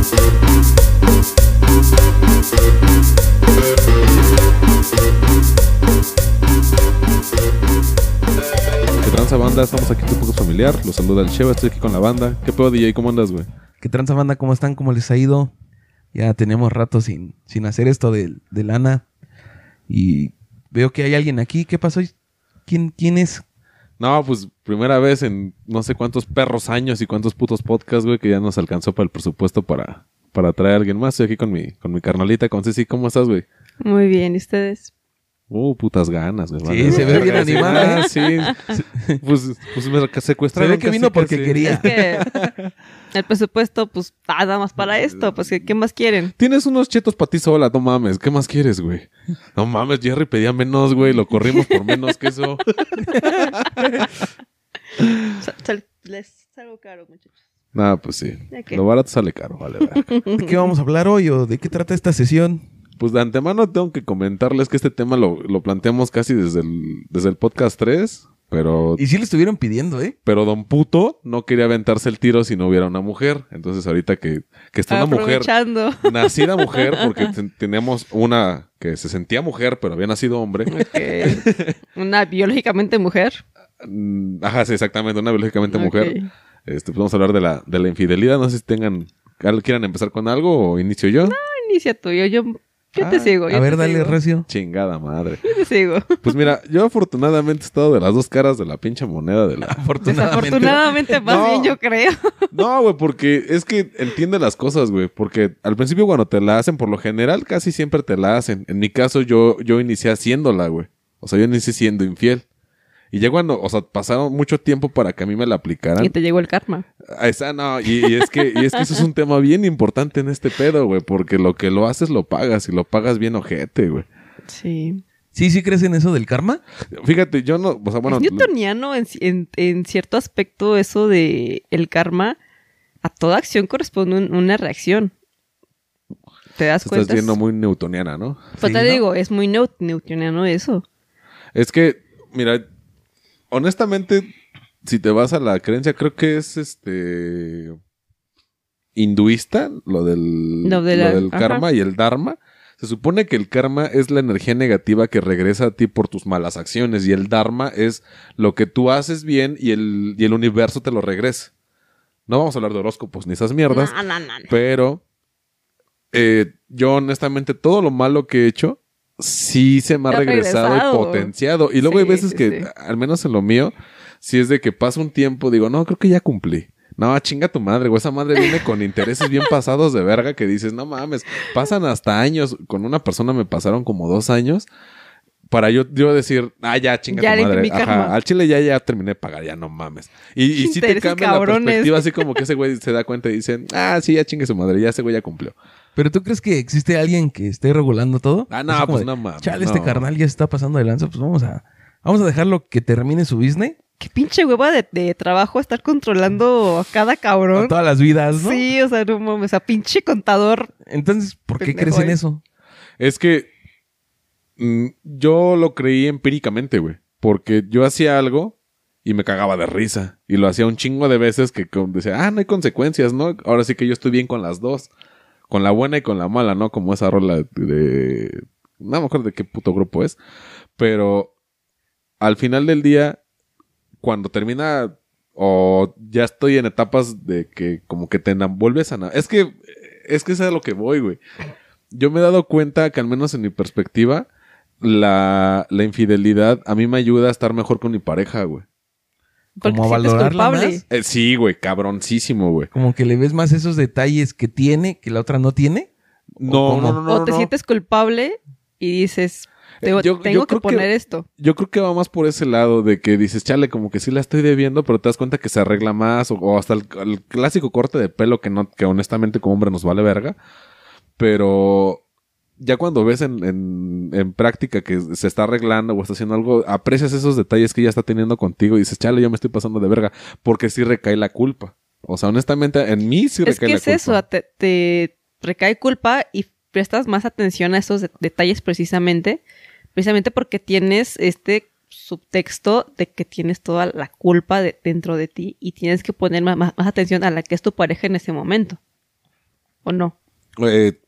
¿Qué tranza banda? Estamos aquí tu poco familiar. Los saluda el Cheva, estoy aquí con la banda. ¿Qué pedo, DJ? ¿Cómo andas, güey? ¿Qué tranza banda? ¿Cómo están? ¿Cómo les ha ido? Ya tenemos rato sin, sin hacer esto de, de lana. Y veo que hay alguien aquí. ¿Qué pasó? ¿Quién, quién es? No, pues primera vez en no sé cuántos perros años y cuántos putos podcasts, güey, que ya nos alcanzó para el presupuesto para, para traer a alguien más. Estoy aquí con mi, con mi carnalita, con Ceci. ¿Cómo estás, güey? Muy bien, ¿y ustedes? Uh, putas ganas, güey. Sí, se ve bien animada, Ah, Sí. Pues, pues me Se secuestraron. ve que vino casi, porque casi. quería. Es que el presupuesto, pues, nada más para esto. Pues, ¿qué, qué más quieren? Tienes unos chetos para ti sola, no mames. ¿Qué más quieres, güey? No mames, Jerry pedía menos, güey. Lo corrimos por menos que eso. Les salgo caro, muchachos. Nah, pues sí. Lo barato sale caro, vale. ¿De qué vamos a hablar hoy o de qué trata esta sesión? Pues de antemano tengo que comentarles que este tema lo, lo planteamos casi desde el, desde el podcast 3, pero, Y sí le estuvieron pidiendo, ¿eh? pero Don Puto no quería aventarse el tiro si no hubiera una mujer. Entonces ahorita que, que está una mujer, nacida mujer, porque ten- teníamos una que se sentía mujer, pero había nacido hombre. Una biológicamente mujer. Mm, Ajá, sí, exactamente, una biológicamente mujer. Este, pues vamos a hablar de la, de la infidelidad. No sé si tengan, quieran empezar con algo o inicio yo. Inicia tuyo. Yo, yo te Ah, sigo. yo A ver, dale, sigo. Recio. Chingada madre. Yo te sigo. Pues mira, yo afortunadamente he estado de las dos caras de la pinche moneda de la... Afortunadamente. Desafortunadamente, más No. bien yo creo. No, güey, porque es que entiende las cosas, güey. Porque al principio cuando te la hacen, por lo general, casi siempre te la hacen. En mi caso, yo, yo inicié haciéndola, güey. O sea, yo inicié siendo infiel. Y ya cuando, o sea, pasaron mucho tiempo para que a mí me la aplicaran. Y te llegó el karma. Ah, Esa no, y, y es que, y es que eso es un tema bien importante en este pedo, güey. Porque lo que lo haces lo pagas y lo pagas bien ojete, güey. Sí. ¿Sí, sí crees en eso del karma? Fíjate, yo no, o sea, bueno. es newtoniano en, en- en cierto aspecto eso de el karma. A toda acción corresponde un- una reacción. ¿Te das cuenta? estás viendo muy newtoniana, ¿no? Pues Sí, te ¿no? digo, es muy newtoniano eso. Es que, mira, honestamente, si te vas a la creencia, creo que es este hinduista, lo del, Lo de lo la- del ajá. karma y el dharma. Se supone que el karma es la energía negativa que regresa a ti por tus malas acciones y el dharma es lo que tú haces bien y el, y el universo te lo regresa. No vamos a hablar de horóscopos ni esas mierdas, No, no, no, no. pero eh, yo honestamente todo lo malo que he hecho sí se me ha regresado y potenciado. Y luego hay veces sí, que, sí. al menos en lo mío, si es de que pasa un tiempo, digo, no, creo que ya cumplí. No, chinga tu madre, güey. Esa madre viene con intereses bien pasados de verga que dices, no mames, pasan hasta años. Con una persona me pasaron como dos años para yo, yo decir, ah, ya, chinga Ya tu madre. Ajá, al chile ya, ya terminé de pagar, ya no mames. Y, y sí te cambia la cabrones. perspectiva, así como que ese güey se da cuenta y dice, ah, sí, ya chingue su madre, ya ese güey ya cumplió. ¿Pero tú crees que existe alguien que esté regulando todo? Ah, no, Así pues de, no mames, Chale, este carnal ya se está pasando de lanza, pues vamos a, vamos a dejarlo que termine su business. Qué pinche hueva de, de trabajo estar controlando a cada A cabrón. todas las vidas, ¿no? Sí, o sea, no mames, o sea, pinche contador. Entonces, ¿por qué crees en ¿eh? eso? Es que mm, yo lo creí empíricamente, güey. Porque yo hacía algo y me cagaba de risa. Y lo hacía un chingo de veces que como decía, ah, no hay consecuencias, ¿no? Ahora sí que yo estoy bien con las dos. Con la buena y con la mala, ¿no? Como esa rola de... No me acuerdo de qué puto grupo es. Pero al final del día, cuando termina o ya estoy en etapas de que como que te enam- vuelves a... na- Es que... Es que es a lo que voy, güey yo me he dado cuenta que al menos en mi perspectiva, la, la infidelidad a mí me ayuda a estar mejor con mi pareja, güey. Porque Como te a sientes valorarla culpable. más. Eh, sí, güey, cabroncísimo, güey. Como que le ves más esos detalles que tiene que la otra no tiene. No, no, no, no. o te no. sientes culpable y dices, Eh, tengo, yo- tengo yo creo que que- poner esto. Yo creo que va más por ese lado de que dices, chale, como que sí la estoy debiendo, pero te das cuenta que se arregla más, o, o hasta el, el clásico corte de pelo que no, que honestamente como hombre nos vale verga. Pero ya cuando ves en, en, en práctica que se está arreglando o está haciendo algo, aprecias esos detalles que ella está teniendo contigo y dices, chale, yo me estoy pasando de verga, porque sí recae la culpa. O sea, honestamente, en mí sí Es recae que la es culpa. eso, te, te recae culpa y prestas más atención a esos de- detalles precisamente, precisamente porque tienes este subtexto de que tienes toda la culpa de- dentro de ti y tienes que poner más, más- más atención a la que es tu pareja en ese momento. ¿O no? Eh,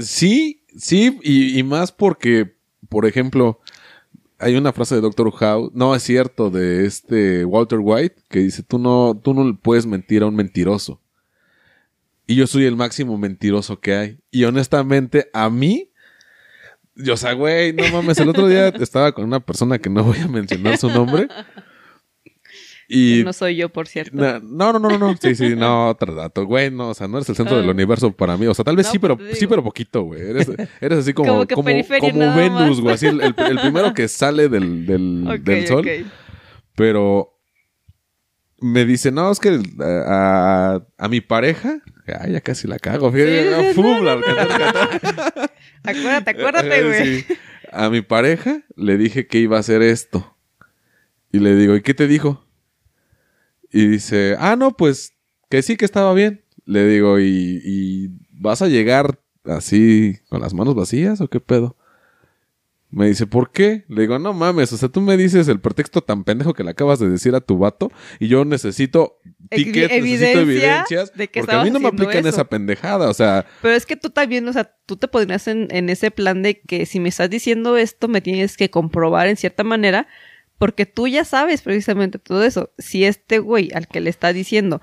sí, sí, y, y más porque, por ejemplo, hay una frase de Doctor Howe, no es cierto, de este Walter White, que dice, tú no, tú no le puedes mentir a un mentiroso. Y yo soy el máximo mentiroso que hay. Y honestamente, a mí, yo, o sea, güey, no mames, el otro día estaba con una persona que no voy a mencionar su nombre. Y No soy yo, por cierto. no, no, no, no, no. Sí, sí, no, otro dato. Güey, no, o sea, no eres el centro del universo para mí. O sea, tal vez No, sí, pero pues sí, pero poquito, güey. Eres, eres así como, Como que como, como Venus, güey. Así el, el- el primero que sale del, del, sol. Pero me dice, no, es que a, a mi pareja, ay, ya casi la cago. fíjate, Sí. Acuérdate, acuérdate, güey. Sí. A mi pareja le dije que iba a hacer esto. Y le digo, ¿y qué te dijo? Y dice, ah, no, pues que sí que estaba bien. Le digo, ¿y, y vas a llegar así con las manos vacías o qué pedo? Me dice, ¿por qué? Le digo, no mames, o sea, tú me dices el pretexto tan pendejo que le acabas de decir a tu vato y yo necesito tickets, necesito evidencia evidencias, de que porque a mí no me aplican eso. esa pendejada, o sea, Pero es que tú también, o sea, tú te podrías en, en ese plan de que si me estás diciendo esto, me tienes que comprobar en cierta manera, porque tú ya sabes precisamente todo eso. Si este güey al que le está diciendo,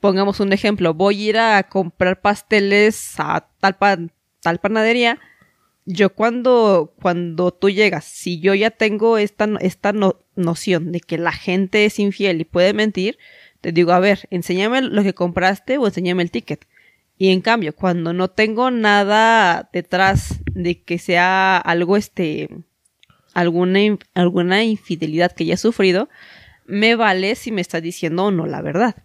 pongamos un ejemplo, voy a ir a comprar pasteles a tal, tal panadería, yo cuando, cuando tú llegas, si yo ya tengo esta, esta no- noción de que la gente es infiel y puede mentir, te digo, a ver, enséñame lo que compraste o enséñame el ticket. Y en cambio, cuando no tengo nada detrás de que sea algo, este, alguna, alguna infidelidad que ya he sufrido, me vale si me estás diciendo o no la verdad.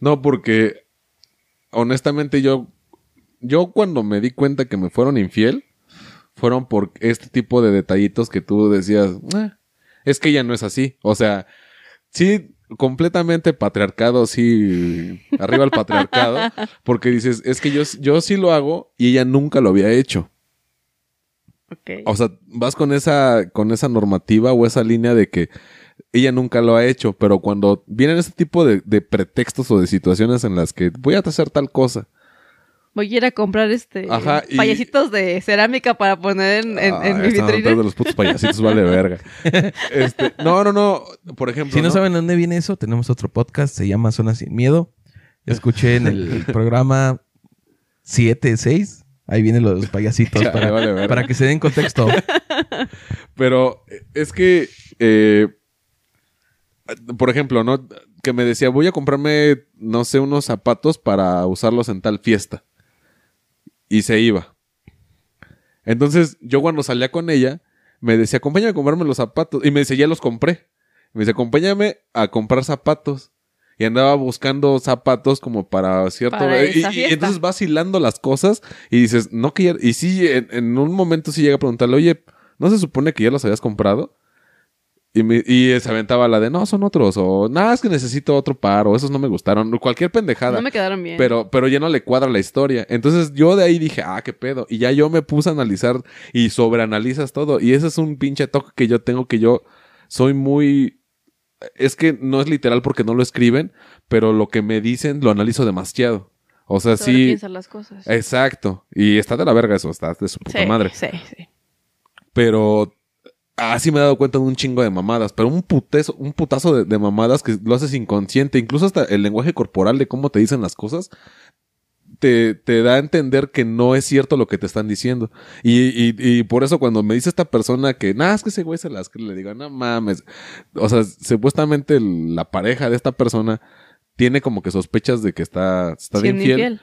No, porque honestamente yo, yo cuando me di cuenta que me fueron infiel, fueron por este tipo de detallitos que tú decías, "Ah, es que ella no es así. O sea, sí, completamente patriarcado, sí, arriba el patriarcado, porque dices, es que yo, yo sí lo hago y ella nunca lo había hecho. O sea, vas con esa, con esa normativa o esa línea de que ella nunca lo ha hecho, pero cuando vienen este tipo de, de pretextos o de situaciones en las que voy a hacer tal cosa. Voy a ir a comprar este Ajá, y- payasitos de cerámica para poner en, en- en Ah, mi están vitrina. de los putos payasitos, vale verga. Este, no, no, no. Por ejemplo. Si no, saben dónde viene eso, tenemos otro podcast, se llama Zona Sin Miedo. Escuché en el programa 7, 6. Ahí vienen los payasitos Ya, para, vale verga. para que se den contexto. Pero es que, eh, por ejemplo, ¿no? Que me decía, voy a comprarme, no sé, unos zapatos para usarlos en tal fiesta. Y se iba. Entonces, yo cuando salía con ella, me decía, acompáñame a comprarme los zapatos. Y me decía, ya los compré. Me dice, acompáñame a comprar zapatos. Y andaba buscando zapatos como para cierto... Para y, entonces vas hilando las cosas y dices, no que ya... Y sí, en, en un momento sí llega a preguntarle, oye, ¿no se supone que ya los habías comprado? Y, me- y se aventaba la de, no, son otros. O, nada, es que necesito otro par. O esos no me gustaron. Cualquier pendejada. No me quedaron bien. Pero, pero ya no le cuadra la historia. Entonces yo de ahí dije, ah, qué pedo. Y ya yo me puse a analizar y sobreanalizas todo. Y ese es un pinche toque que yo tengo que yo soy muy... Es que no es literal porque no lo escriben, pero lo que me dicen lo analizo demasiado. O sea, sí... Las cosas. Exacto. Y está de la verga eso, está de su puta sí, madre. sí, sí. Pero así me he dado cuenta de un chingo de mamadas. Pero un putezo, un putazo de, de mamadas que lo haces inconsciente. Incluso hasta el lenguaje corporal de cómo te dicen las cosas. Te, te da a entender que no es cierto lo que te están diciendo. Y, y, y por eso cuando me dice esta persona que, nada, es que ese güey se las cree", le digo, no mames. O sea, supuestamente la pareja de esta persona tiene como que sospechas de que está, está Siendo infiel infiel.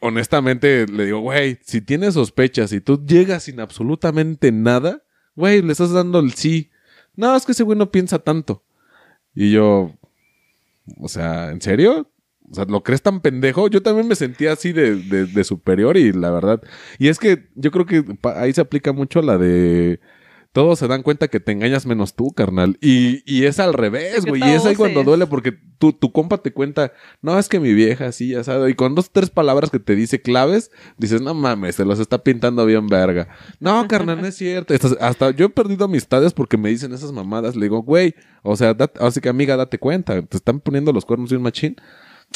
honestamente le digo, güey, si tienes sospechas y tú llegas sin absolutamente nada, güey, le estás dando el sí. No, es que ese güey no piensa tanto. Y yo, o sea, ¿en serio? O sea, ¿lo crees tan pendejo? Yo también me sentía así de, de, de superior y la verdad. Y es que yo creo que ahí se aplica mucho la de... Todos se dan cuenta que te engañas menos tú, carnal. Y, y es al revés, güey. Y es ahí cuando duele porque tu, tu compa te cuenta, no, es que mi vieja sí, ya sabe. Y con dos, tres palabras que te dice claves, dices, no mames, se los está pintando bien verga. No, carnal, no es cierto. Estás- hasta yo he perdido amistades porque me dicen esas mamadas. Le digo, güey, o sea, dat- así que amiga, date cuenta. Te están poniendo los cuernos de un machín.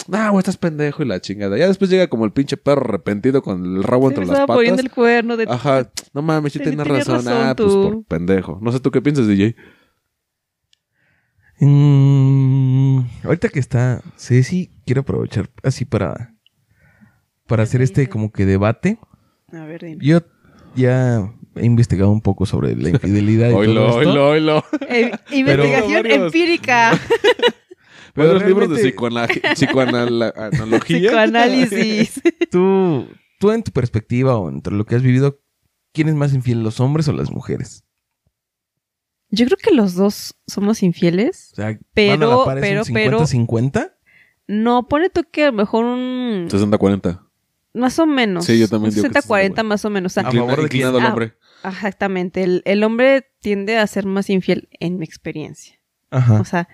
Nah, güey, estás pendejo y la chingada. Ya después llega como el pinche perro arrepentido con el rabo entre me las estaba patas. poniendo el cuerno de... Ajá, no mames, sí tienes razón. razón Ah, pues por pendejo. No sé tú qué piensas, DJ. Mm, ahorita que está Ceci, quiero aprovechar así para, para ¿Qué hacer te este como que debate. A ver, dime. Yo ya he investigado un poco sobre la infidelidad y Oilo, todo esto. oilo, oilo. Eh, investigación empírica. Pero Varios libros de psicoanalogía. Psicoanálisis. Tú, tú en tu perspectiva o entre lo que has vivido, ¿quién es más infiel, los hombres o las mujeres? Yo creo que los dos somos infieles. O sea, Pero- ¿van a la pero- un pero- 50-50? No, pone tú que a lo mejor un... 60-40. Más o menos. Sí, yo también Un digo que 60-40 más o menos. O sea, A favor de al Ah, hombre. exactamente. El, el hombre tiende a ser más infiel en mi experiencia. Ajá. O sea,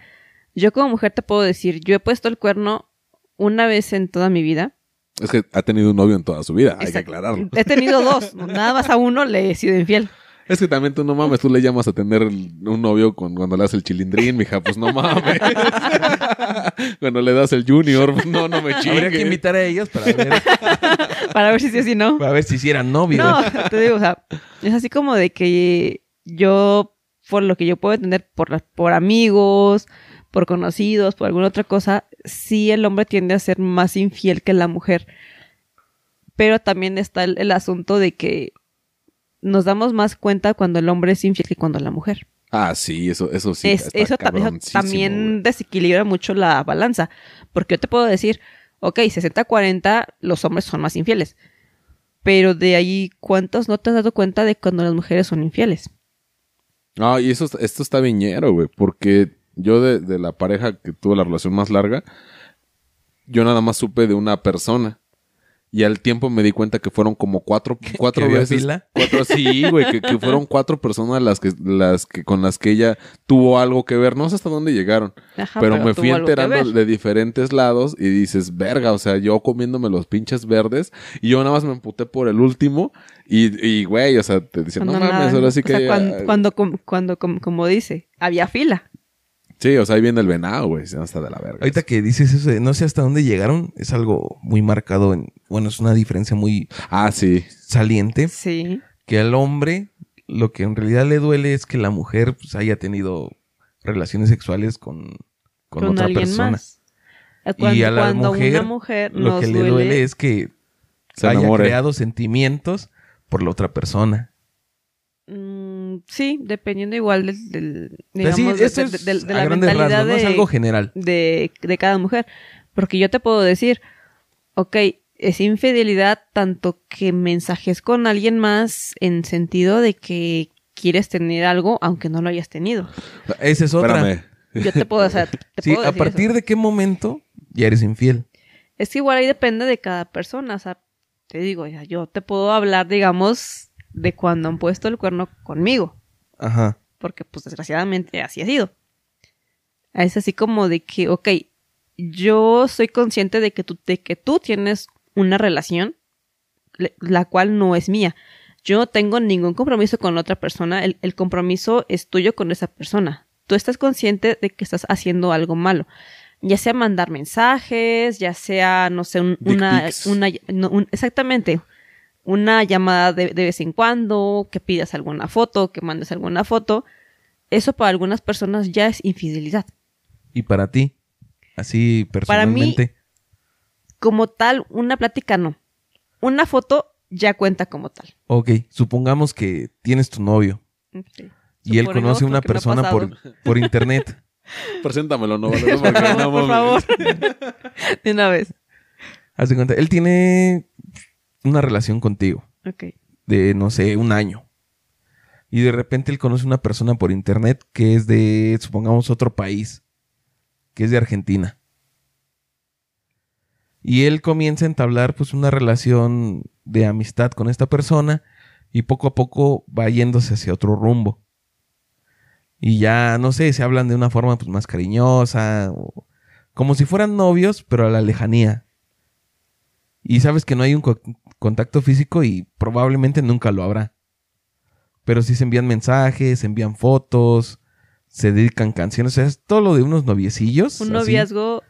yo como mujer te puedo decir, yo he puesto el cuerno una vez en toda mi vida. Es que ha tenido un novio en toda su vida, hay que aclararlo. He tenido dos. Nada más a uno le he sido infiel. Es que también tú no mames, tú le llamas a tener un novio con, cuando le das el chilindrín, mija, pues no mames. cuando le das el junior, pues no, no me Habría que invitar a ellos para ver, Para ver si sí o si no. para ver si hicieran novios. No, te digo, o sea, es así como de que yo, por lo que yo puedo entender, por, por amigos, por conocidos, por alguna otra cosa, sí el hombre tiende a ser más infiel que la mujer. Pero también está el, el asunto de que nos damos más cuenta cuando el hombre es infiel que cuando la mujer. Ah, sí, eso, eso sí. Es- eso, eso también desequilibra mucho la balanza. Porque yo te puedo decir, ok, 60-40, los hombres son más infieles. Pero de ahí, ¿cuántos no te has dado cuenta de cuando las mujeres son infieles? No, y eso, esto está viñero, güey, porque yo de, de la pareja que tuvo la relación más larga, yo nada más supe de una persona. Y al tiempo me di cuenta que fueron como cuatro, cuatro veces. fila? Cuatro, sí, güey, que, que fueron cuatro personas las que, las que, con las que ella tuvo algo que ver. No sé hasta dónde llegaron. Ajá, pero, me tuvo fui que enterando de diferentes lados y dices, verga, o sea, yo comiéndome los pinches verdes y yo nada más me emputé por el último y, y güey, o sea, te dicen, no Cuando mames, nada- ahora sí o sea, que... cuando, cuando, cuando, com- como dice, había fila. Sí, o sea, ahí viene el venado, güey. No está de la verga. Ahorita que dices eso, de no sé hasta dónde llegaron, es algo muy marcado en, bueno, es una diferencia muy Ah, sí. saliente, Sí. que al hombre lo que en realidad le duele es que la mujer pues, haya tenido relaciones sexuales con, con, otra alguien persona. más. Cuando, y a la cuando mujer, una mujer lo que le duele, es que Se haya enamore. creado sentimientos por la otra persona. Mm, sí, dependiendo igual del, del- sea, sí, digamos, de- es de- de a la mentalidad rasgos, no es de- algo general. de, de cada mujer. Porque yo te puedo decir, ok, es infidelidad tanto que mensajes con alguien más en sentido de que quieres tener algo aunque no lo hayas tenido. Esa es otra. Espérame. Yo te puedo, o sea, te Sí, puedo a decir partir eso. de qué momento ya eres infiel. Es que igual ahí depende de cada persona, o sea, te digo, ya, yo te puedo hablar, digamos, de cuando han puesto el cuerno conmigo. Ajá. porque pues desgraciadamente así ha sido. Es así como de que, ok, yo soy consciente de que tú, de que tú tienes una relación la cual no es mía. Yo no tengo ningún compromiso con otra persona, el, el compromiso es tuyo con esa persona. Tú estás consciente de que estás haciendo algo malo. Ya sea mandar mensajes, ya sea, no sé, un- una, pics. una no, un- exactamente, una llamada de, de vez en cuando, que pidas alguna foto, que mandes alguna foto, eso para algunas personas ya es infidelidad. Y para ti, así Para mí- personalmente. Como tal, una plática no. Una foto ya cuenta como tal. Ok, supongamos que tienes tu novio y él conoce a una persona por, por internet. Preséntamelo, no, vale, no, Por no favor. De una vez. Haz de cuenta, él tiene una relación contigo Ok. de, no sé, un año. Y de repente él conoce a una persona por internet que es de, supongamos, otro país, que es de Argentina. Y él comienza a entablar pues una relación de amistad con esta persona y poco a poco va yéndose hacia otro rumbo. Y ya, no sé, se hablan de una forma pues más cariñosa, o como si fueran novios, pero a la lejanía. Y sabes que no hay un contacto físico y probablemente nunca lo habrá. Pero sí se envían mensajes, se envían fotos, se dedican canciones, o sea, es todo lo de unos noviecillos. Un así. noviazgo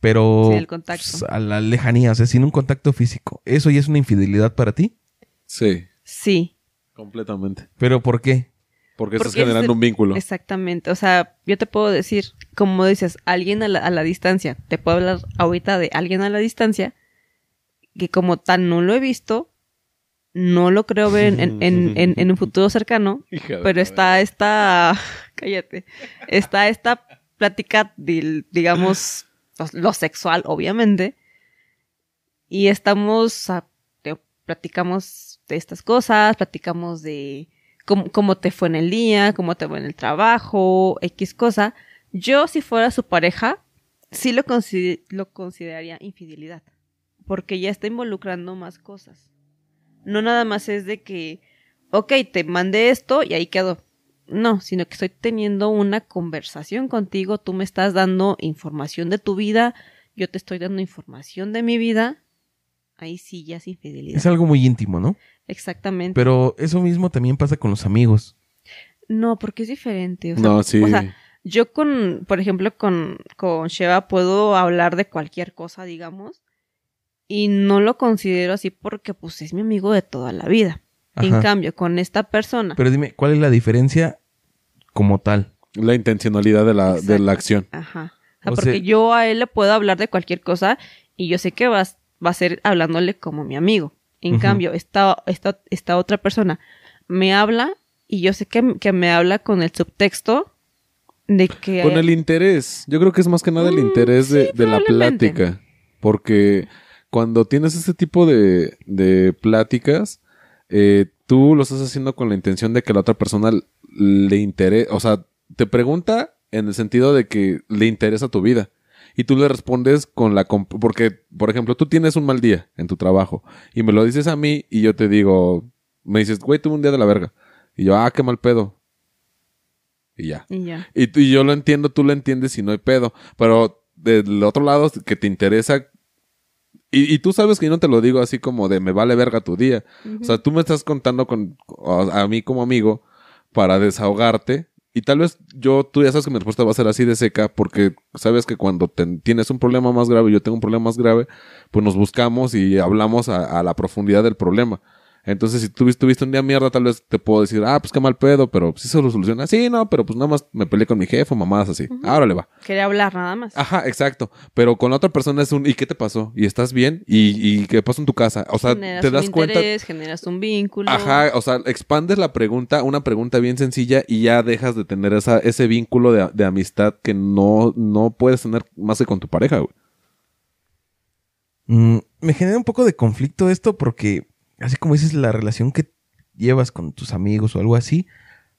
pero Sí, el contacto. pues, a la lejanía, o sea, sin un contacto físico. ¿Eso ya es una infidelidad para ti? Sí, Sí, completamente. ¿Pero por qué? Porque, estás Porque es generando el- un vínculo. exactamente. O sea, yo te puedo decir, como dices, alguien a la, a la distancia. Te puedo hablar ahorita de alguien a la distancia que como tal no lo he visto, no lo creo ver en, en- en- en- un futuro cercano, pero está esta, cállate, está esta plática digamos, lo, lo sexual, obviamente, y estamos, a- platicamos de estas cosas, platicamos de cómo, cómo te fue en el día, cómo te fue en el trabajo, X cosa. Yo, si fuera su pareja, sí lo, consi- lo consideraría infidelidad, porque ya está involucrando más cosas. No nada más es de que, ok, te mandé esto y ahí quedó. No, sino que estoy teniendo una conversación contigo, tú me estás dando información de tu vida, yo te estoy dando información de mi vida. Ahí sí ya es infidelidad. Es algo muy íntimo, ¿no? Exactamente. Pero eso mismo también pasa con los amigos. no, porque es diferente. O sea, no, sí. o sea, yo con, por ejemplo, con, con Sheva puedo hablar de cualquier cosa, digamos, y no lo considero así porque pues es mi amigo de toda la vida. En cambio, con esta persona, Pero dime, ¿cuál es la diferencia como tal? la intencionalidad de la, de la acción. Ajá. O sea, O porque sea- yo a él le puedo hablar de cualquier cosa y yo sé que va, a- va a ser hablándole como mi amigo. En cambio, esta, esta, esta otra persona me habla y yo sé que, que me habla con el subtexto de que... Con el interés. Yo creo que es más que nada el Mm, interés de, sí, de la plática. Porque cuando tienes este tipo de, de pláticas, eh, tú lo estás haciendo con la intención de que la otra persona le interese. O sea, te pregunta en el sentido de que le interesa tu vida. Y tú le respondes con la... comp- Porque, por ejemplo, tú tienes un mal día en tu trabajo y me lo dices a mí y yo te digo... Me dices, güey, tuve un día de la verga. Y yo, ah, qué mal pedo. Y ya. Y ya. Y, tú- y yo lo entiendo, tú lo entiendes y no hay pedo. Pero del otro lado, que te interesa. Y, y tú sabes que yo no te lo digo así como de me vale verga tu día. O sea, tú me estás contando con, a, a mí como amigo para desahogarte. Y tal vez yo, tú ya sabes que mi respuesta va a ser así de seca porque sabes que cuando te- tienes un problema más grave y yo tengo un problema más grave, pues nos buscamos y hablamos a, a la profundidad del problema. Entonces, si tuviste, tuviste un día mierda, tal vez te puedo decir, ah, pues qué mal pedo, pero sí se lo soluciona. Sí, no, pero pues nada más me peleé con mi jefe, mamadas así. Ahora le va. Quería hablar nada más. Ajá, exacto. Pero con la otra persona es un, ¿y qué te pasó? ¿Y estás bien? ¿Y, y qué pasó en tu casa? O sea, generas te das un cuenta. interés, generas un vínculo. Ajá, o sea, expandes la pregunta, una pregunta bien sencilla y ya dejas de tener esa, ese vínculo de, de amistad que no, no puedes tener más que con tu pareja, güey. Mm, me genera un poco de conflicto esto porque, así como dices, la relación que llevas con tus amigos o algo así,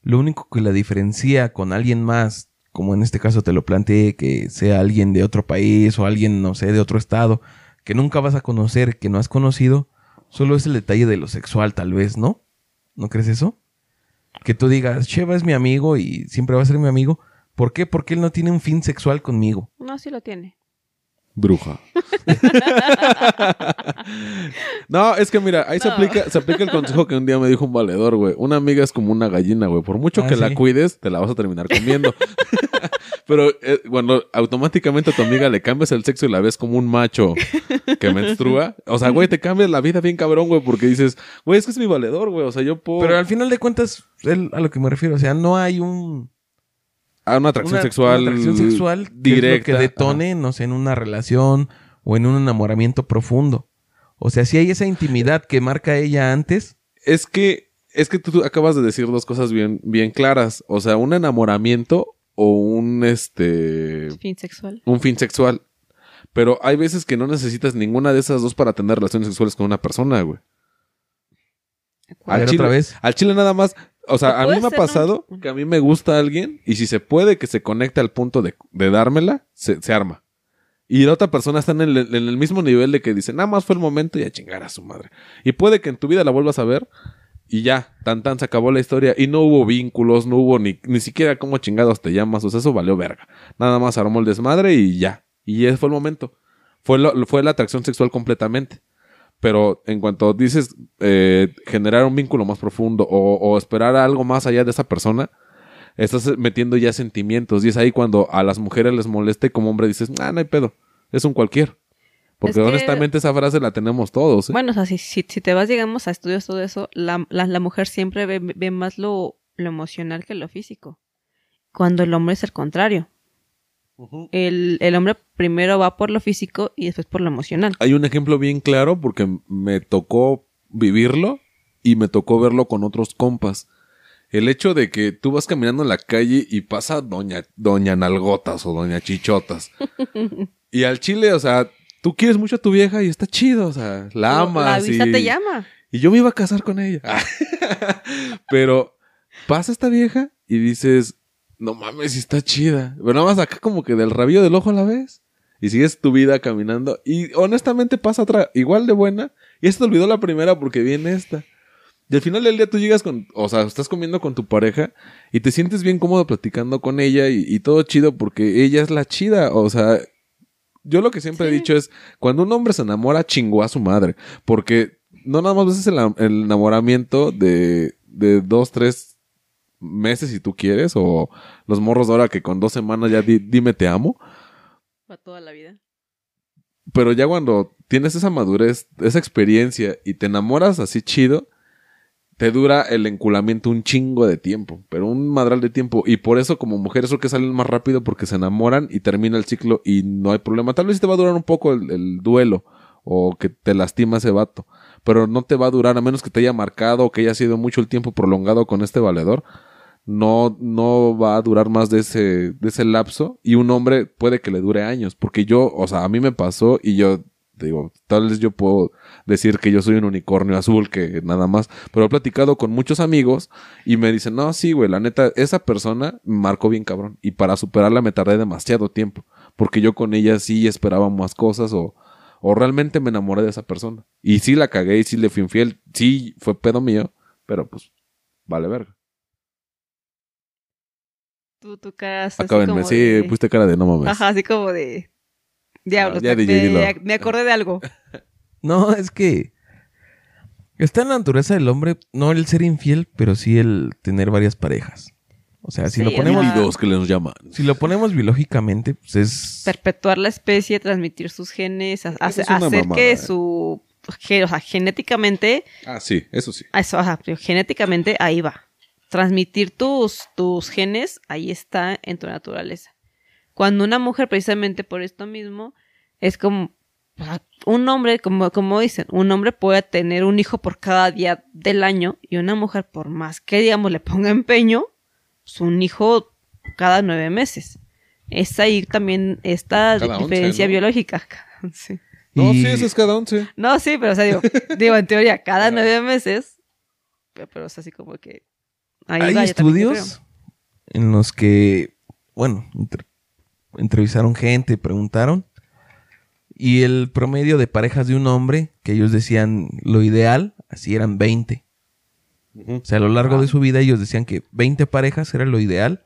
lo único que la diferencia con alguien más, como en este caso te lo planteé, que sea alguien de otro país o alguien, no sé, de otro estado, que nunca vas a conocer, que no has conocido, solo es el detalle de lo sexual, tal vez, ¿no? ¿No crees eso? Que tú digas, Cheva es mi amigo y siempre va a ser mi amigo. ¿Por qué? Porque él no tiene un fin sexual conmigo. No, sí lo tiene. Bruja. no, es que mira, ahí se aplica, se aplica el consejo que un día me dijo un valedor, güey. Una amiga es como una gallina, güey. Por mucho Ah, que la cuides, te la vas a terminar comiendo. Pero eh, cuando automáticamente a tu amiga le cambias el sexo y la ves como un macho que menstrua, o sea, güey, te cambias la vida bien cabrón, güey, porque dices, güey, es que es mi valedor, güey. O sea, yo puedo. Pero al final de cuentas, es a lo que me refiero, o sea, no hay un... a una atracción una- sexual. una atracción sexual que es lo directa. que detone, no sé, en una relación o en un enamoramiento profundo. O sea, si hay esa intimidad que marca ella antes, Es que, es que tú, tú acabas de decir dos cosas bien, bien claras. O sea, un enamoramiento o un este Fin sexual. un fin sexual. Pero hay veces que no necesitas ninguna de esas dos para tener relaciones sexuales con una persona, güey. a ver chile, otra vez. Al chile nada más. O sea, a mí me ha pasado que a mí me gusta alguien y si se puede que se conecte al punto de, de dármela, se, se arma. Y la otra persona está en el, en el mismo nivel de que dice, nada más fue el momento y a chingar a su madre. Y puede que en tu vida la vuelvas a ver y ya, tan tan se acabó la historia y no hubo vínculos, no hubo ni, ni siquiera cómo chingados te llamas, o sea, eso valió verga. Nada más armó el desmadre y ya. Y ese fue el momento. Fue, lo- fue la atracción sexual completamente. Pero en cuanto dices eh, generar un vínculo más profundo o, o esperar algo más allá de esa persona, estás metiendo ya sentimientos. Y es ahí cuando a las mujeres les molesta y como hombre dices, ah, no hay pedo. es un cualquier. Porque Es que- honestamente esa frase la tenemos todos. ¿eh? Bueno, o sea, si, si, si te vas, digamos, a estudios, todo eso, la, la, la mujer siempre ve, ve más lo, lo emocional que lo físico. Cuando el hombre es el contrario. El, el hombre primero va por lo físico y después por lo emocional. Hay un ejemplo bien claro porque me tocó vivirlo y me tocó verlo con otros compas. El hecho de que tú vas caminando en la calle y pasa doña, doña Nalgotas o doña Chichotas. y al chile, o sea, tú quieres mucho a tu vieja y está chido, o sea, la amas. La vista y, te llama. y yo me iba a casar con ella. Pero pasa esta vieja y dices, no mames, si está chida. Pero nada más acá como que del rabillo del ojo a la vez. Y sigues tu vida caminando. Y honestamente pasa otra igual de buena. Y esta te olvidó la primera porque viene esta. Y al final del día tú llegas con, o sea, estás comiendo con tu pareja y te sientes bien cómodo platicando con ella y, y todo chido porque ella es la chida. O sea, yo lo que siempre he dicho es, cuando un hombre se enamora, chingó a su madre. Porque no nada más ves el, el enamoramiento de, de dos, tres meses si tú quieres, o los morros de ahora que con dos semanas ya di- dime te amo. Va toda la vida. Pero ya cuando tienes esa madurez, esa experiencia y te enamoras así chido, te dura el enculamiento un chingo de tiempo, pero un madral de tiempo. Y por eso como mujeres creo que salen más rápido porque se enamoran y termina el ciclo y no hay problema. Tal vez te va a durar un poco el, el duelo o que te lastima ese vato, pero no te va a durar a menos que te haya marcado o que haya sido mucho el tiempo prolongado con este valedor. No, no va a durar más de ese, de ese lapso y un hombre puede que le dure años, porque yo, o sea, a mí me pasó y yo digo, tal vez yo puedo decir que yo soy un unicornio azul, que nada más, pero he platicado con muchos amigos y me dicen, no, sí, güey, la neta, esa persona me marcó bien cabrón y para superarla me tardé demasiado tiempo, porque yo con ella sí esperaba más cosas o, o realmente me enamoré de esa persona. Y sí la cagué y sí le fui infiel, sí fue pedo mío, pero pues, vale verga. Tú, tu cara así como sí, de- pusiste cara de no mames. Ajá, así como de... Diablos, ya, me, me- me acordé de algo. No, es que está en la naturaleza del hombre, no el ser infiel, pero sí el tener varias parejas. O sea, si Sí, lo ponemos, Individuos que les llaman. si lo ponemos biológicamente, pues es Perpetuar la especie, transmitir sus genes, hacer mamada, que ¿eh? su... O sea, genéticamente Ah, sí, eso sí. a Eso, ajá, pero genéticamente ahí va. Transmitir tus, tus genes, ahí está en tu naturaleza. Cuando una mujer, precisamente por esto mismo, es como un hombre, como, como dicen, un hombre puede tener un hijo por cada día del año y una mujer, por más que, digamos, le ponga empeño, un hijo cada nueve meses. Es ahí también esta Cada once, diferencia ¿no? biológica. Sí. No, Y- sí, eso es cada once. No, sí, pero o sea, digo, digo en teoría, cada nueve meses, pero, pero es así como que... ahí Hay va, estudios en los que, bueno, entre- entrevistaron gente, preguntaron, y el promedio de parejas de un hombre, que ellos decían lo ideal, así eran 20. O sea, a lo largo de su vida ellos decían que 20 parejas era lo ideal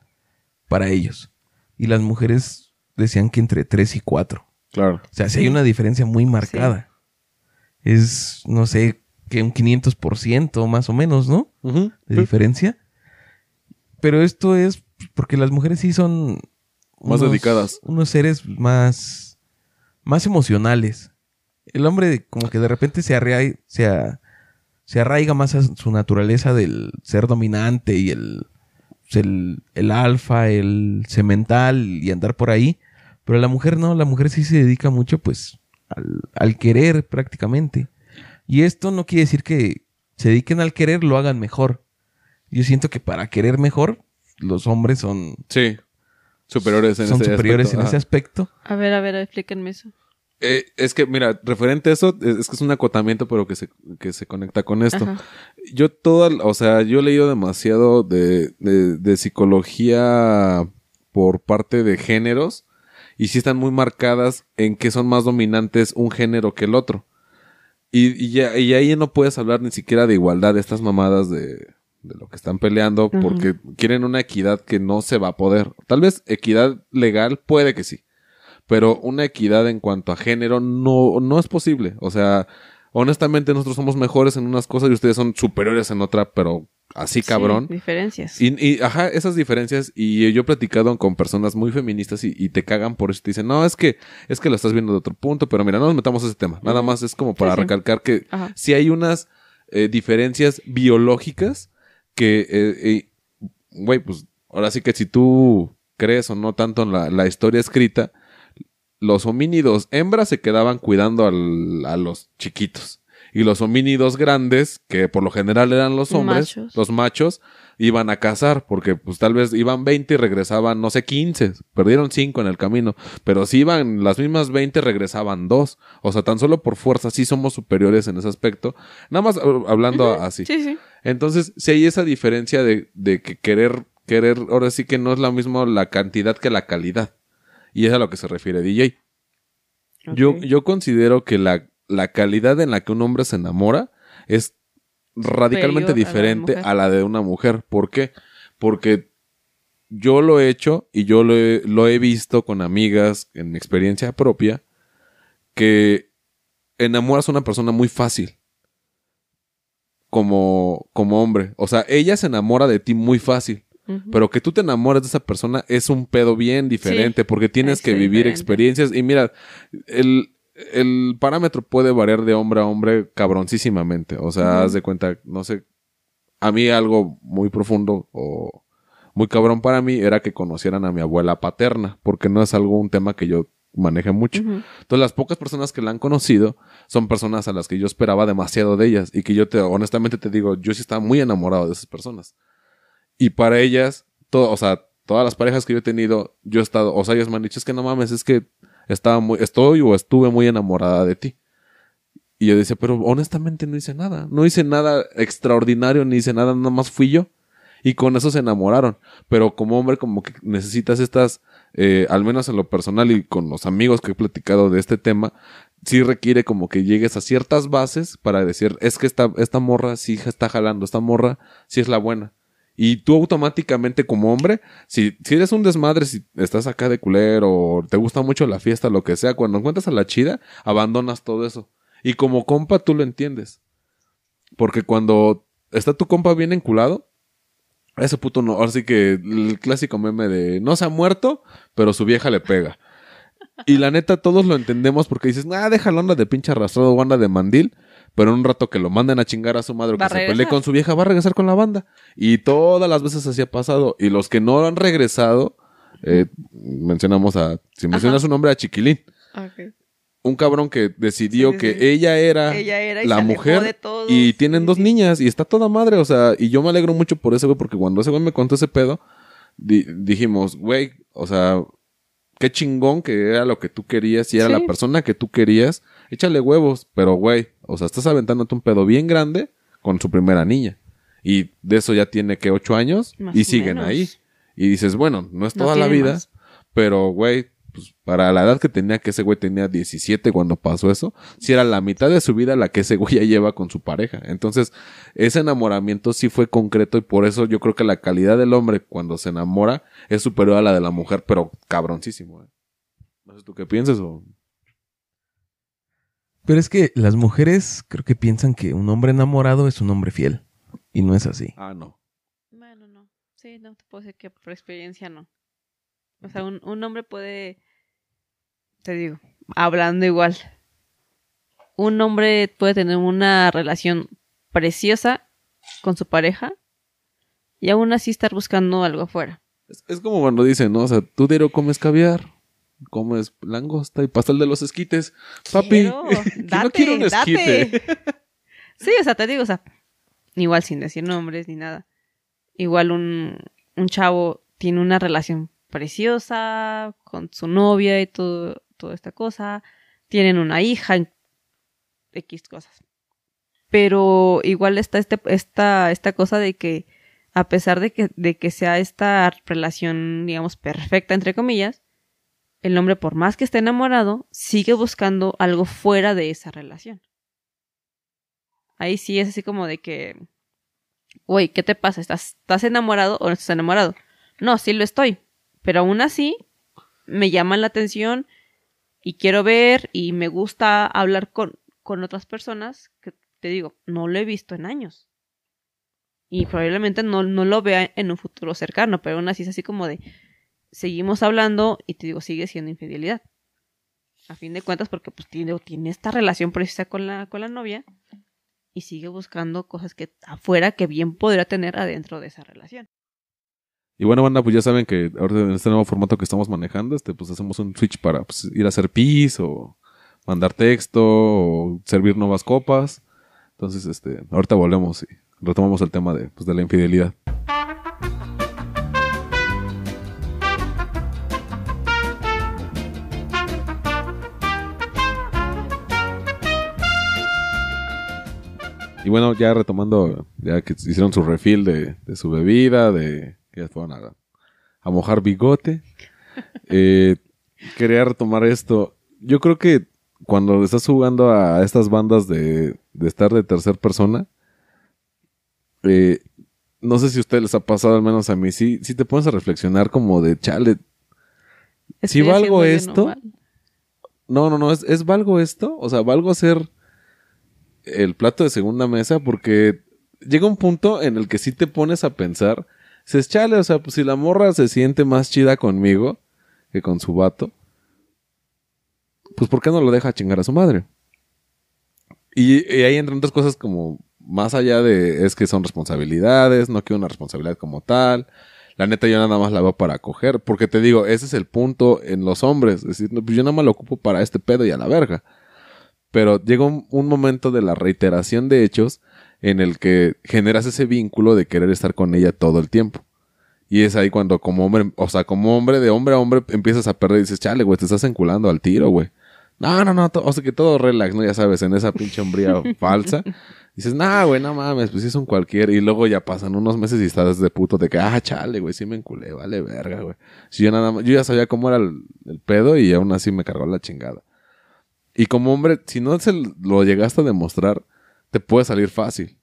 para ellos. Y las mujeres decían que entre 3 y 4. Claro. O sea, sí hay una diferencia muy marcada. Es, no sé, que un 500% más o menos, ¿no? Ujú. de diferencia. Pero esto es porque las mujeres sí son Más dedicadas. Unos seres más, más emocionales. El hombre como que de repente se arraiga, se, a- se arraiga más a su naturaleza del ser dominante y el, el, el alfa, el semental y andar por ahí. Pero la mujer no, la mujer sí se dedica mucho pues al, al querer prácticamente. Y esto no quiere decir que se dediquen al querer, lo hagan mejor. Yo siento que para querer mejor, los hombres son, Sí. Superiores en son ese superiores aspecto. en ese aspecto. A ver, a ver, explíquenme eso. Eh, es que, mira, referente a eso, es, que es un acotamiento, pero que se, que se conecta con esto. Ajá. Yo toda, o sea, yo he leído demasiado de, de, de psicología por parte de géneros y sí están muy marcadas en que son más dominantes un género que el otro. Y, y, ya, y ahí no puedes hablar ni siquiera de igualdad, de estas mamadas de, de lo que están peleando, porque quieren una equidad que no se va a poder. Tal vez equidad legal puede que sí, pero una equidad en cuanto a género no, no es posible. O sea, honestamente nosotros somos mejores en unas cosas y ustedes son superiores en otra, pero así cabrón. Sí, diferencias. Y, y, ajá, esas diferencias, y yo he platicado con personas muy feministas y, y te cagan por eso. Te dicen, no, es que, es que lo estás viendo de otro punto, pero mira, no nos metamos a ese tema. Nada más es como para Sí, sí. recalcar que Ajá. si hay unas eh, diferencias biológicas que, eh, eh, güey, pues ahora sí que si tú crees o no tanto en la, la historia escrita, los homínidos hembras se quedaban cuidando al- a los chiquitos. Y los homínidos grandes, que por lo general eran los hombres, Machos. los machos, iban a cazar, porque pues tal vez iban 20 y regresaban, no sé, 15. Perdieron 5 en el camino. Pero si iban las mismas 20, regresaban 2. O sea, tan solo por fuerza sí somos superiores en ese aspecto. Nada más uh, hablando así. Sí, sí. Entonces, si hay esa diferencia de, de que querer, querer, ahora sí que no es lo mismo la cantidad que la calidad. Y es a lo que se refiere DJ. Yo, yo considero que la, la calidad en la que un hombre se enamora es radicalmente Superior a la diferente a la de una mujer. ¿Por qué? Porque yo lo he hecho y yo lo he, lo he visto con amigas en experiencia propia que enamoras a una persona muy fácil como, como hombre. O sea, ella se enamora de ti muy fácil. Pero que tú te enamores de esa persona es un pedo bien diferente porque tienes es que vivir diferente. experiencias. Y mira, el, el parámetro puede variar de hombre a hombre cabroncísimamente. O sea, Ujú. haz de cuenta, no sé, a mí algo muy profundo o muy cabrón para mí era que conocieran a mi abuela paterna, porque no es algo un tema que yo maneje mucho. Entonces, las pocas personas que la han conocido son personas a las que yo esperaba demasiado de ellas y que yo te, honestamente te digo, yo sí estaba muy enamorado de esas personas. Y para ellas, todo, o sea, todas las parejas que yo he tenido, yo he estado, o sea, ellos me han dicho, es que no mames, es que estaba muy, estoy o estuve muy enamorada de ti. Y yo decía, pero honestamente no hice nada, no hice nada extraordinario, ni hice nada, nada más fui yo. Y con eso se enamoraron. Pero como hombre, como que necesitas estas, eh, al menos en lo personal y con los amigos que he platicado de este tema, sí requiere como que llegues a ciertas bases para decir, es que esta, esta morra sí está jalando, esta morra sí es la buena. Y tú automáticamente como hombre, si, si eres un desmadre, si estás acá de culero o te gusta mucho la fiesta, lo que sea, cuando encuentras a la chida, abandonas todo eso. Y como compa tú lo entiendes. Porque cuando está tu compa bien enculado, ese puto no, ahora sí que el clásico meme de no se ha muerto, pero su vieja le pega. Y la neta, todos lo entendemos porque dices, ah, déjalo anda de pinche arrastrado o anda de mandil. Pero en un rato que lo manden a chingar a su madre o que se pelee con su vieja, va a regresar con la banda. Y todas las veces así ha pasado. Y los que no han regresado, eh, mencionamos a, si mencionas su nombre, a Chiquilín. Ok. Un cabrón que decidió Sí, que sí. ella era Ella era y la mujer de y tienen Sí, dos niñas y está toda madre, o sea, y yo me alegro mucho por ese güey porque cuando ese güey me contó ese pedo, di- dijimos, güey, o sea, qué chingón que era lo que tú querías y era la persona que tú querías, échale huevos, pero güey, o sea, estás aventándote un pedo bien grande con su primera niña y de eso ya tiene que ocho años Más y siguen menos. ahí y dices, bueno, no es No toda la vida, más. pero güey, pues para la edad que tenía, que ese güey tenía 17 cuando pasó eso, si era la mitad de su vida la que ese güey ya lleva con su pareja. Entonces, ese enamoramiento sí fue concreto y por eso yo creo que la calidad del hombre cuando se enamora es superior a la de la mujer, pero cabroncísimo. ¿eh? No sé tú qué piensas o... Pero es que las mujeres creo que piensan que un hombre enamorado es un hombre fiel. Y no es así. Ah, no. Bueno, no. Sí, no te puedo decir que por experiencia no. O sea, un, un hombre puede, te digo, hablando igual, un hombre puede tener una relación preciosa con su pareja y aún así estar buscando algo afuera. Es, es como cuando dicen, ¿no? O sea, tú diario comes caviar, comes langosta y pastel de los esquites. Papi, Quiero, que date, no quiero un esquite. date. Sí, o sea, te digo, o sea, igual sin decir nombres ni nada. Igual un, un chavo tiene una relación preciosa con su novia y todo, toda esta cosa. Tienen una hija, X cosas. Pero igual está este, esta, esta cosa de que, a pesar de que, de que sea esta relación, digamos, perfecta, entre comillas, el hombre, por más que esté enamorado, sigue buscando algo fuera de esa relación. Ahí sí es así como de que, güey, ¿qué te pasa? ¿Estás, ¿Estás enamorado o no estás enamorado? No, sí lo estoy, pero aún así me llama la atención y quiero ver y me gusta hablar con, con otras personas que te digo, no lo he visto en años. Y probablemente no, no lo vea en un futuro cercano, pero aún así es así como de, seguimos hablando y te digo, sigue siendo infidelidad. A fin de cuentas, porque pues tiene, tiene esta relación precisa con la, con la novia y sigue buscando cosas que afuera que bien podría tener adentro de esa relación. Y bueno, banda, pues ya saben que ahora en este nuevo formato que estamos manejando, este, pues hacemos un switch para pues, ir a hacer pis o mandar texto o servir nuevas copas. Entonces, este, ahorita volvemos y retomamos el tema de, pues, de la infidelidad. Y bueno, ya retomando, ya que hicieron su refill de, de su bebida, de que ya fueron a, a mojar bigote. Eh, quería retomar esto. Yo creo que cuando estás jugando a estas bandas de, de estar de tercer persona, eh, no sé si a ustedes les ha pasado, al menos a mí, sí, si te pones a reflexionar como de, chale, si valgo esto, no, no, no, es, es valgo esto, o sea, valgo ser el plato de segunda mesa porque llega un punto en el que sí te pones a pensar, dices, chale, o sea, pues si la morra se siente más chida conmigo que con su vato, pues ¿por qué no lo deja chingar a su madre? Y, ahí entran otras cosas como más allá de es que son responsabilidades, no quiero una responsabilidad como tal. La neta yo nada más la veo para coger, porque te digo, ese es el punto en los hombres, es decir, no, pues yo nada más lo ocupo para este pedo y a la verga. Pero llega un, un momento de la reiteración de hechos en el que generas ese vínculo de querer estar con ella todo el tiempo. Y es ahí cuando como hombre, o sea, como hombre, de hombre a hombre, empiezas a perder y dices, chale, güey, te estás enculando al tiro, güey. No, no, no, o sea, que todo relax, ¿no? Ya sabes, en esa pinche hombría falsa. Dices, nah, güey, no mames, pues sí es un cualquier. Y luego ya pasan unos meses y estás de puto de que, ah, chale, güey, sí me enculé, vale verga, güey. Si yo nada más, yo ya sabía cómo era el, el pedo y aún así me cargó la chingada. Y como hombre, si no se lo llegaste a demostrar, te puede salir fácil.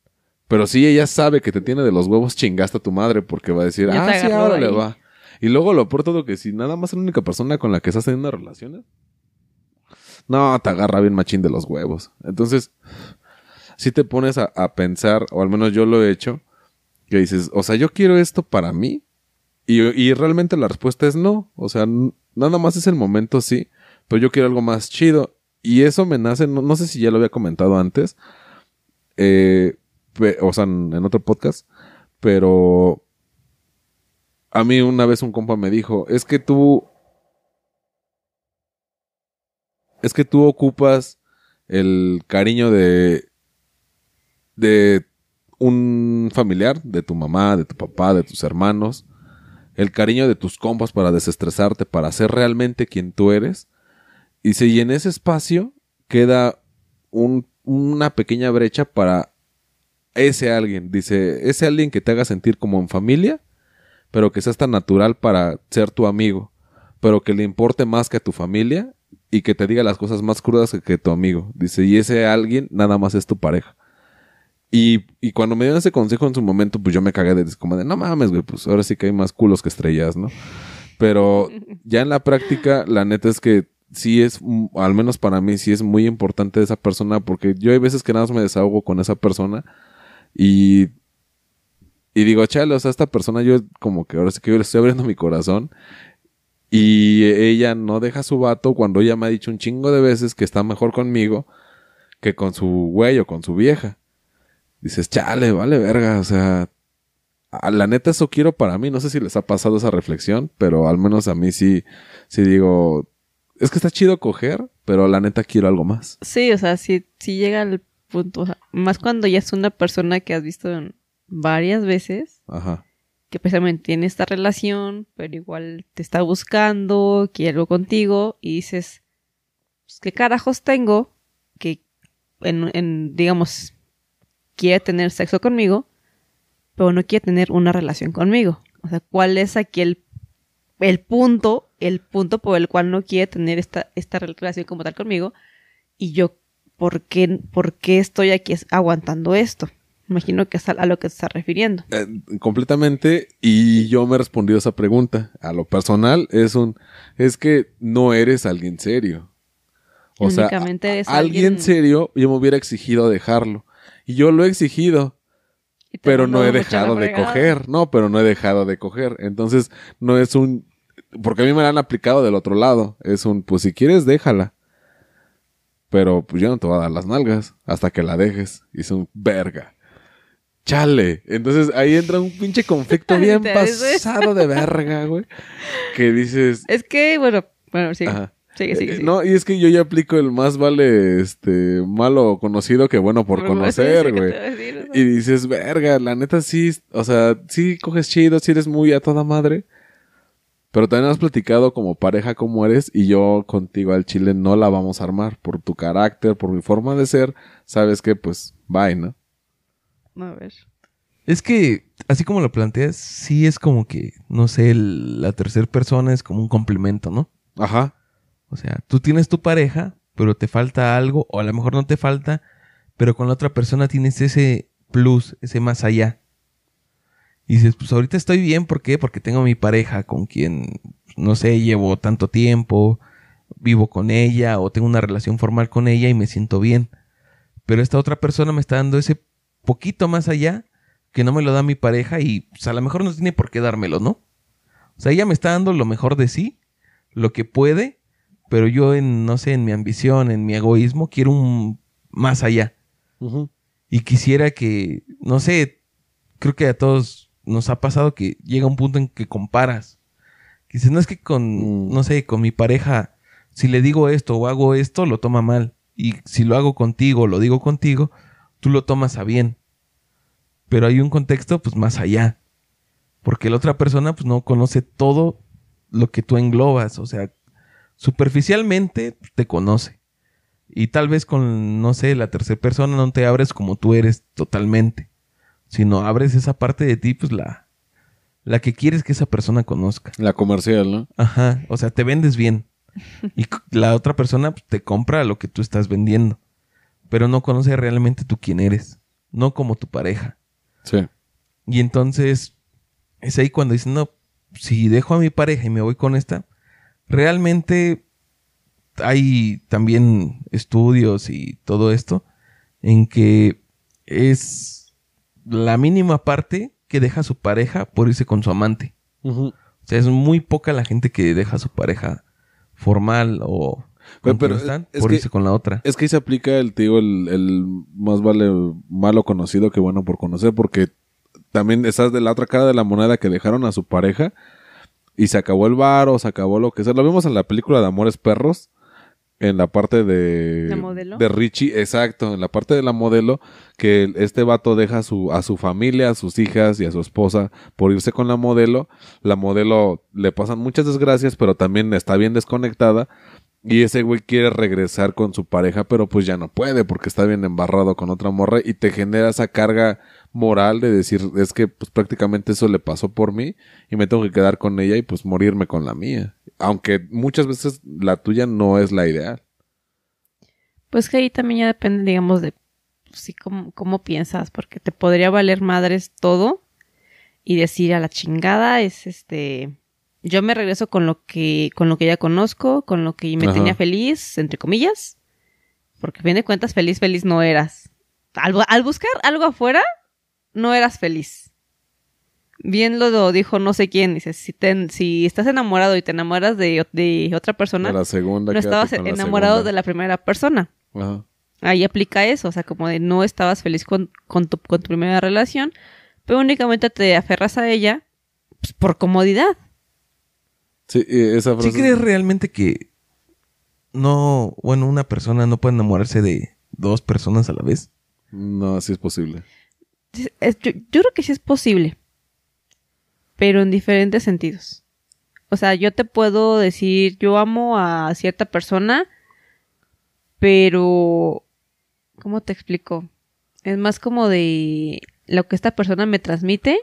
Pero si ella sabe que te tiene de los huevos, chingaste a tu madre porque va a decir, Ya ah, sí, ahora le va. Y luego lo peor todo que si nada más es la única persona con la que estás teniendo relaciones, no, te agarra bien machín de los huevos. Entonces, si te pones a, a pensar, o al menos yo lo he hecho, que dices, o sea, yo quiero esto para mí. Y, y realmente la respuesta es no. O sea, nada más es el momento, sí. Pero yo quiero algo más chido. Y eso me nace, no, sé si ya lo había comentado antes. eh, o sea, en, en otro podcast. Pero a mí una vez un compa me dijo, es que tú... Es que tú ocupas el cariño de... de un familiar, de tu mamá, de tu papá, de tus hermanos, el cariño de tus compas para desestresarte, para ser realmente quien tú eres. Y si en ese espacio queda un- una pequeña brecha para ese alguien, dice, ese alguien que te haga sentir como en familia, pero que seas tan natural para ser tu amigo, pero que le importe más que a tu familia y que te diga las cosas más crudas que, que tu amigo. Dice, y ese alguien nada más es tu pareja. Y, y cuando me dieron ese consejo en su momento, pues yo me cagué de como de, no mames, güey, pues ahora sí que hay más culos que estrellas, ¿no? Pero ya en la práctica, la neta es que sí es, mm, al menos para mí, sí es muy importante esa persona, porque yo hay veces que nada más me desahogo con esa persona y, y digo, chale, o sea, esta persona yo como que ahora sí que yo le estoy abriendo mi corazón y ella no deja su vato cuando ella me ha dicho un chingo de veces que está mejor conmigo que con su güey o con su vieja. Dices, chale, vale verga, o sea, a la neta eso quiero para mí, no sé si les ha pasado esa reflexión, pero al menos a mí sí, sí digo, es que está chido coger, pero la neta quiero algo más. Sí, o sea, sí, sí llega al punto. o sea, más cuando ya es una persona que has visto varias veces, Ajá. que precisamente tiene esta relación, pero igual te está buscando, quiere algo contigo, y dices, pues, ¿qué carajos tengo que, en, en, digamos, quiere tener sexo conmigo, pero no quiere tener una relación conmigo? O sea, ¿cuál es aquí el, el punto, el punto por el cual no quiere tener esta, esta relación como tal conmigo? Y yo, ¿por qué, por qué estoy aquí aguantando esto? Imagino que es a, a lo que se está refiriendo. Eh, completamente y yo me he respondido esa pregunta. A lo personal es un es que no eres alguien serio. O sea, Únicamente eres a- alguien alguien- serio, yo me hubiera exigido dejarlo. Y yo lo he exigido, te pero no he a dejado de coger. No, pero no he dejado de coger. Entonces, no es un... Porque a mí me la han aplicado del otro lado. Es un, pues si quieres, déjala. Pero pues yo no te voy a dar las nalgas hasta que la dejes. Y es un verga. Chale. Entonces ahí entra un pinche conflicto bien pasado de verga, güey. Que dices, Es que, bueno, bueno. Sigue, sigue, Eh, sigue. No, y es que yo ya aplico el más vale este malo conocido que bueno por conocer, sí, sí, güey. Y dices, verga, la neta sí, o sea, sí coges chido, sí eres muy a toda madre. Pero también has platicado como pareja cómo eres y yo contigo al chile no la vamos a armar por tu carácter, por mi forma de ser. Sabes que pues, bye, ¿no? A ver. Es que, así como lo planteas, sí es como que, no sé, el- la tercera persona es como un complemento, ¿no? Ajá. O sea, tú tienes tu pareja, pero te falta algo, o a lo mejor no te falta, pero con la otra persona tienes ese plus, ese más allá. Y dices, pues ahorita estoy bien, ¿por qué? Porque tengo mi pareja con quien, no sé, llevo tanto tiempo, vivo con ella, o tengo una relación formal con ella y me siento bien. Pero esta otra persona me está dando ese poquito más allá que no me lo da mi pareja y pues, a lo mejor no tiene por qué dármelo, ¿no? O sea, ella me está dando lo mejor de sí, lo que puede, pero yo en, no sé, en mi ambición, en mi egoísmo, quiero un más allá. Y quisiera que, no sé, creo que a todos nos ha pasado que llega un punto en que comparas. Que dices, no es que con, Mm. no sé, con mi pareja, si le digo esto o hago esto, lo toma mal. Y si lo hago contigo o lo digo contigo, tú lo tomas a bien. Pero hay un contexto, pues, más allá. Porque la otra persona, pues, no conoce todo lo que tú englobas. O sea, superficialmente te conoce. Y tal vez con, no sé, la tercera persona no te abres como tú eres totalmente. Sino abres esa parte de ti, pues la, la que quieres que esa persona conozca. La comercial, ¿no? Ajá. O sea, te vendes bien. Y la otra persona pues, te compra lo que tú estás vendiendo. Pero no conoce realmente tú quién eres. No como tu pareja. Sí. Y entonces es ahí cuando dicen, no, si dejo a mi pareja y me voy con esta, realmente hay también estudios y todo esto en que es la mínima parte que deja a su pareja por irse con su amante. O sea, es muy poca la gente que deja a su pareja formal o con Pero- quien están es por que- irse con la otra. Es que ahí se aplica el tío, el, el más vale malo conocido que bueno por conocer, porque también estás de la otra cara de la moneda que dejaron a su pareja y se acabó el bar o se acabó lo que sea. Lo vimos en la película de Amores Perros, en la parte de... ¿La modelo? De Richie, exacto, en la parte de la modelo, que este vato deja a su, a su familia, a sus hijas y a su esposa por irse con la modelo. La modelo le pasan muchas desgracias, pero también está bien desconectada. Y ese güey quiere regresar con su pareja, pero pues ya no puede porque está bien embarrado con otra morra y te genera esa carga moral de decir, es que pues prácticamente eso le pasó por mí y me tengo que quedar con ella y pues morirme con la mía. Aunque muchas veces la tuya no es la ideal. Pues que ahí también ya depende, digamos, de pues, sí, cómo, cómo piensas, porque te podría valer madres todo y decir a la chingada es este yo me regreso con lo que con lo que ya conozco, con lo que me Ajá. tenía feliz, entre comillas, porque a fin de cuentas feliz feliz no eras. Al buscar algo afuera no eras feliz. Bien lo dijo no sé quién, dice, si te- si estás enamorado y te enamoras de, de otra persona, De la segunda. no estabas enamorado segunda. de la primera persona. Ajá. Ahí aplica eso, o sea, como de no estabas feliz con, con, tu, con tu primera relación, pero únicamente te aferras a ella pues, por comodidad. Sí, esa frase. ¿Sí crees realmente que no, bueno, una persona no puede enamorarse de dos personas a la vez? No, sí es posible. Es- yo, yo creo que sí es posible, pero en diferentes sentidos. O sea, yo te puedo decir, yo amo a cierta persona, pero... ¿Cómo te explico? Es más como de lo que esta persona me transmite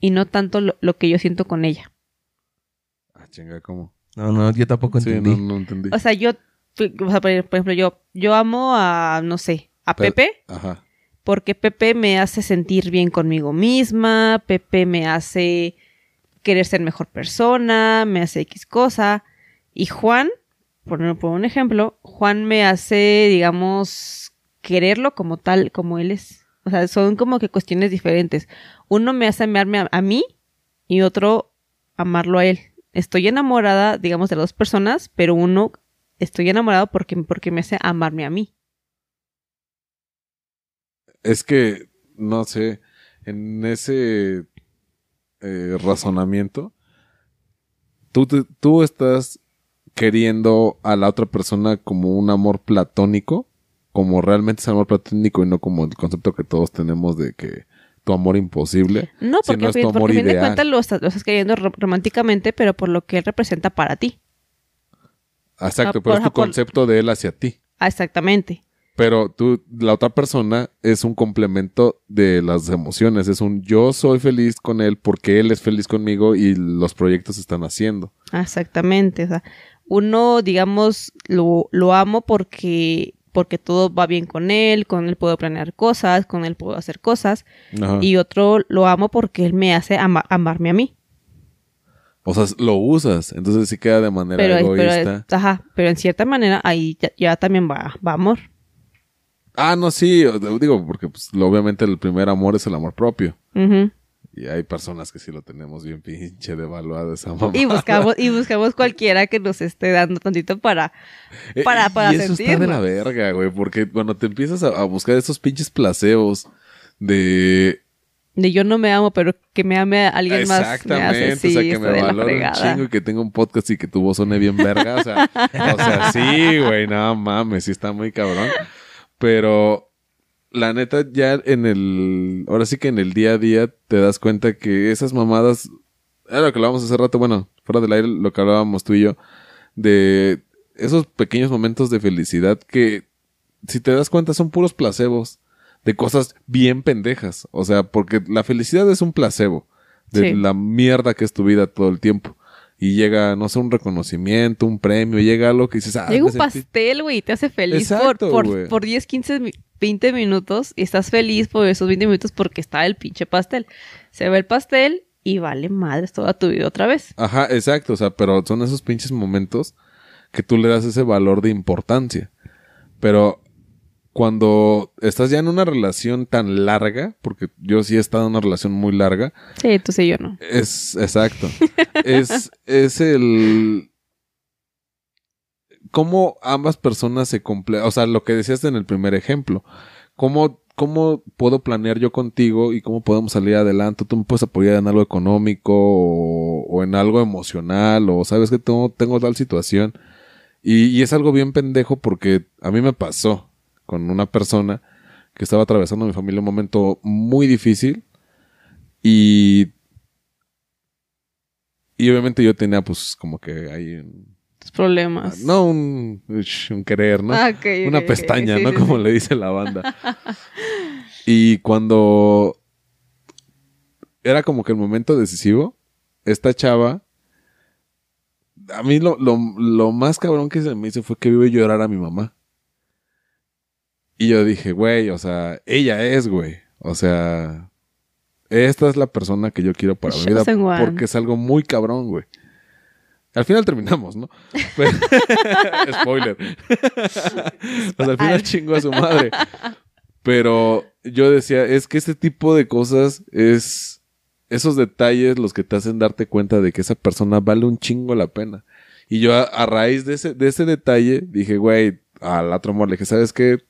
y no tanto lo, lo que yo siento con ella. Ah, chinga, ¿cómo? No, no, yo tampoco Sí, entendí. no, no entendí. O sea, yo, o sea, por por ejemplo, yo, yo amo a, no sé, a Pero- Pepe, Ajá. Porque Pepe me hace sentir bien conmigo misma, Pepe me hace querer ser mejor persona, me hace X cosa, y Juan, por, un ejemplo, Juan me hace, digamos, quererlo como tal, como él es. O sea, son como que cuestiones diferentes. Uno me hace amarme a, a mí y otro amarlo a él. Estoy enamorada, digamos, de las dos personas, pero uno estoy enamorado porque, porque me hace amarme a mí. Es que, no sé, en ese eh, razonamiento, tú, te- tú estás queriendo a la otra persona como un amor platónico, como realmente es amor platónico y no como el concepto que todos tenemos de que tu amor imposible. No, porque, es tu porque amor a fin de ideal. cuentas lo estás, lo estás queriendo ro- románticamente, pero por lo que él representa para ti. Exacto, Ah, pero es tu concepto de él hacia ti. Ah, exactamente. Pero tú, la otra persona es un complemento de las emociones. Es un yo soy feliz con él porque él es feliz conmigo y los proyectos se están haciendo. Ah, Exactamente. O sea, uno, digamos, lo, lo amo porque, porque todo va bien con él, con él puedo planear cosas, con él puedo hacer cosas. Ajá. Y otro lo amo porque él me hace ama- amarme a mí. O sea, lo usas. Entonces sí queda de manera Pero, pero, egoísta. ajá, pero en cierta manera ahí ya, ya también va, va amor. Ah, no, sí. Digo, porque pues, obviamente el primer amor es el amor propio. Y hay personas que sí lo tenemos bien pinche devaluado esa mamá. Y buscamos, y buscamos cualquiera que nos esté dando tantito para, Eh, para- y para eso está de la verga, güey. Porque cuando te empiezas a, a buscar esos pinches placeos de de yo no me amo, pero que me ame a alguien más. Me Exactamente, sí, o sea, que me valore un chingo y que tenga un podcast y que tu voz suene bien verga, o sea, o sea, sí, güey, no mames, sí está muy cabrón. Pero la neta ya en el ahora sí que en el día a día te das cuenta que esas mamadas era lo que hablábamos hace rato, bueno, fuera del aire lo que hablábamos tú y yo de esos pequeños momentos de felicidad que si te das cuenta son puros placebos de cosas bien pendejas, o sea, porque la felicidad es un placebo de Sí. la mierda que es tu vida todo el tiempo. Y llega, no sé, un reconocimiento, un premio, llega algo que dices, ah, Llega un pastel, güey, y te hace feliz Exacto, por, por, por 10, 15, mi- 20 minutos y estás feliz por esos 20 minutos porque está el pinche pastel. Se ve el pastel y vale madres toda tu vida otra vez. Ajá, exacto, o sea, pero son esos pinches momentos que tú le das ese valor de importancia. Pero cuando estás ya en una relación tan larga, porque yo sí he estado en una relación muy larga, Sí, tú sí, yo no. es exacto. es, es el cómo ambas personas se comple o sea, lo que decías en el primer ejemplo. ¿Cómo, ¿Cómo puedo planear yo contigo y cómo podemos salir adelante? Tú me puedes apoyar en algo económico o, o en algo emocional o sabes que tengo, tengo tal situación. Y, y es algo bien pendejo porque a mí me pasó con una persona que estaba atravesando mi familia un momento muy difícil y y obviamente yo tenía pues como que ahí un- Tus problemas. no un, un querer, ¿no? Ah, Una pestaña, sí, ¿no? sí, Como sí. le dice la banda. y cuando era como que el momento decisivo, esta chava, a mí lo, lo, lo más cabrón que se me hizo fue que vi llorar a mi mamá. Y yo dije, güey, o sea, ella es, güey. O sea, esta es la persona que yo quiero para mi vida. Porque es algo muy cabrón, güey. Al final terminamos, ¿no? Pero- Spoiler. o sea, al final chingó a su madre. Pero yo decía, es que este tipo de cosas es esos detalles los que te hacen darte cuenta de que esa persona vale un chingo la pena. Y yo a, a raíz de ese, de ese detalle dije, güey, al otro amor le dije, ¿sabes qué?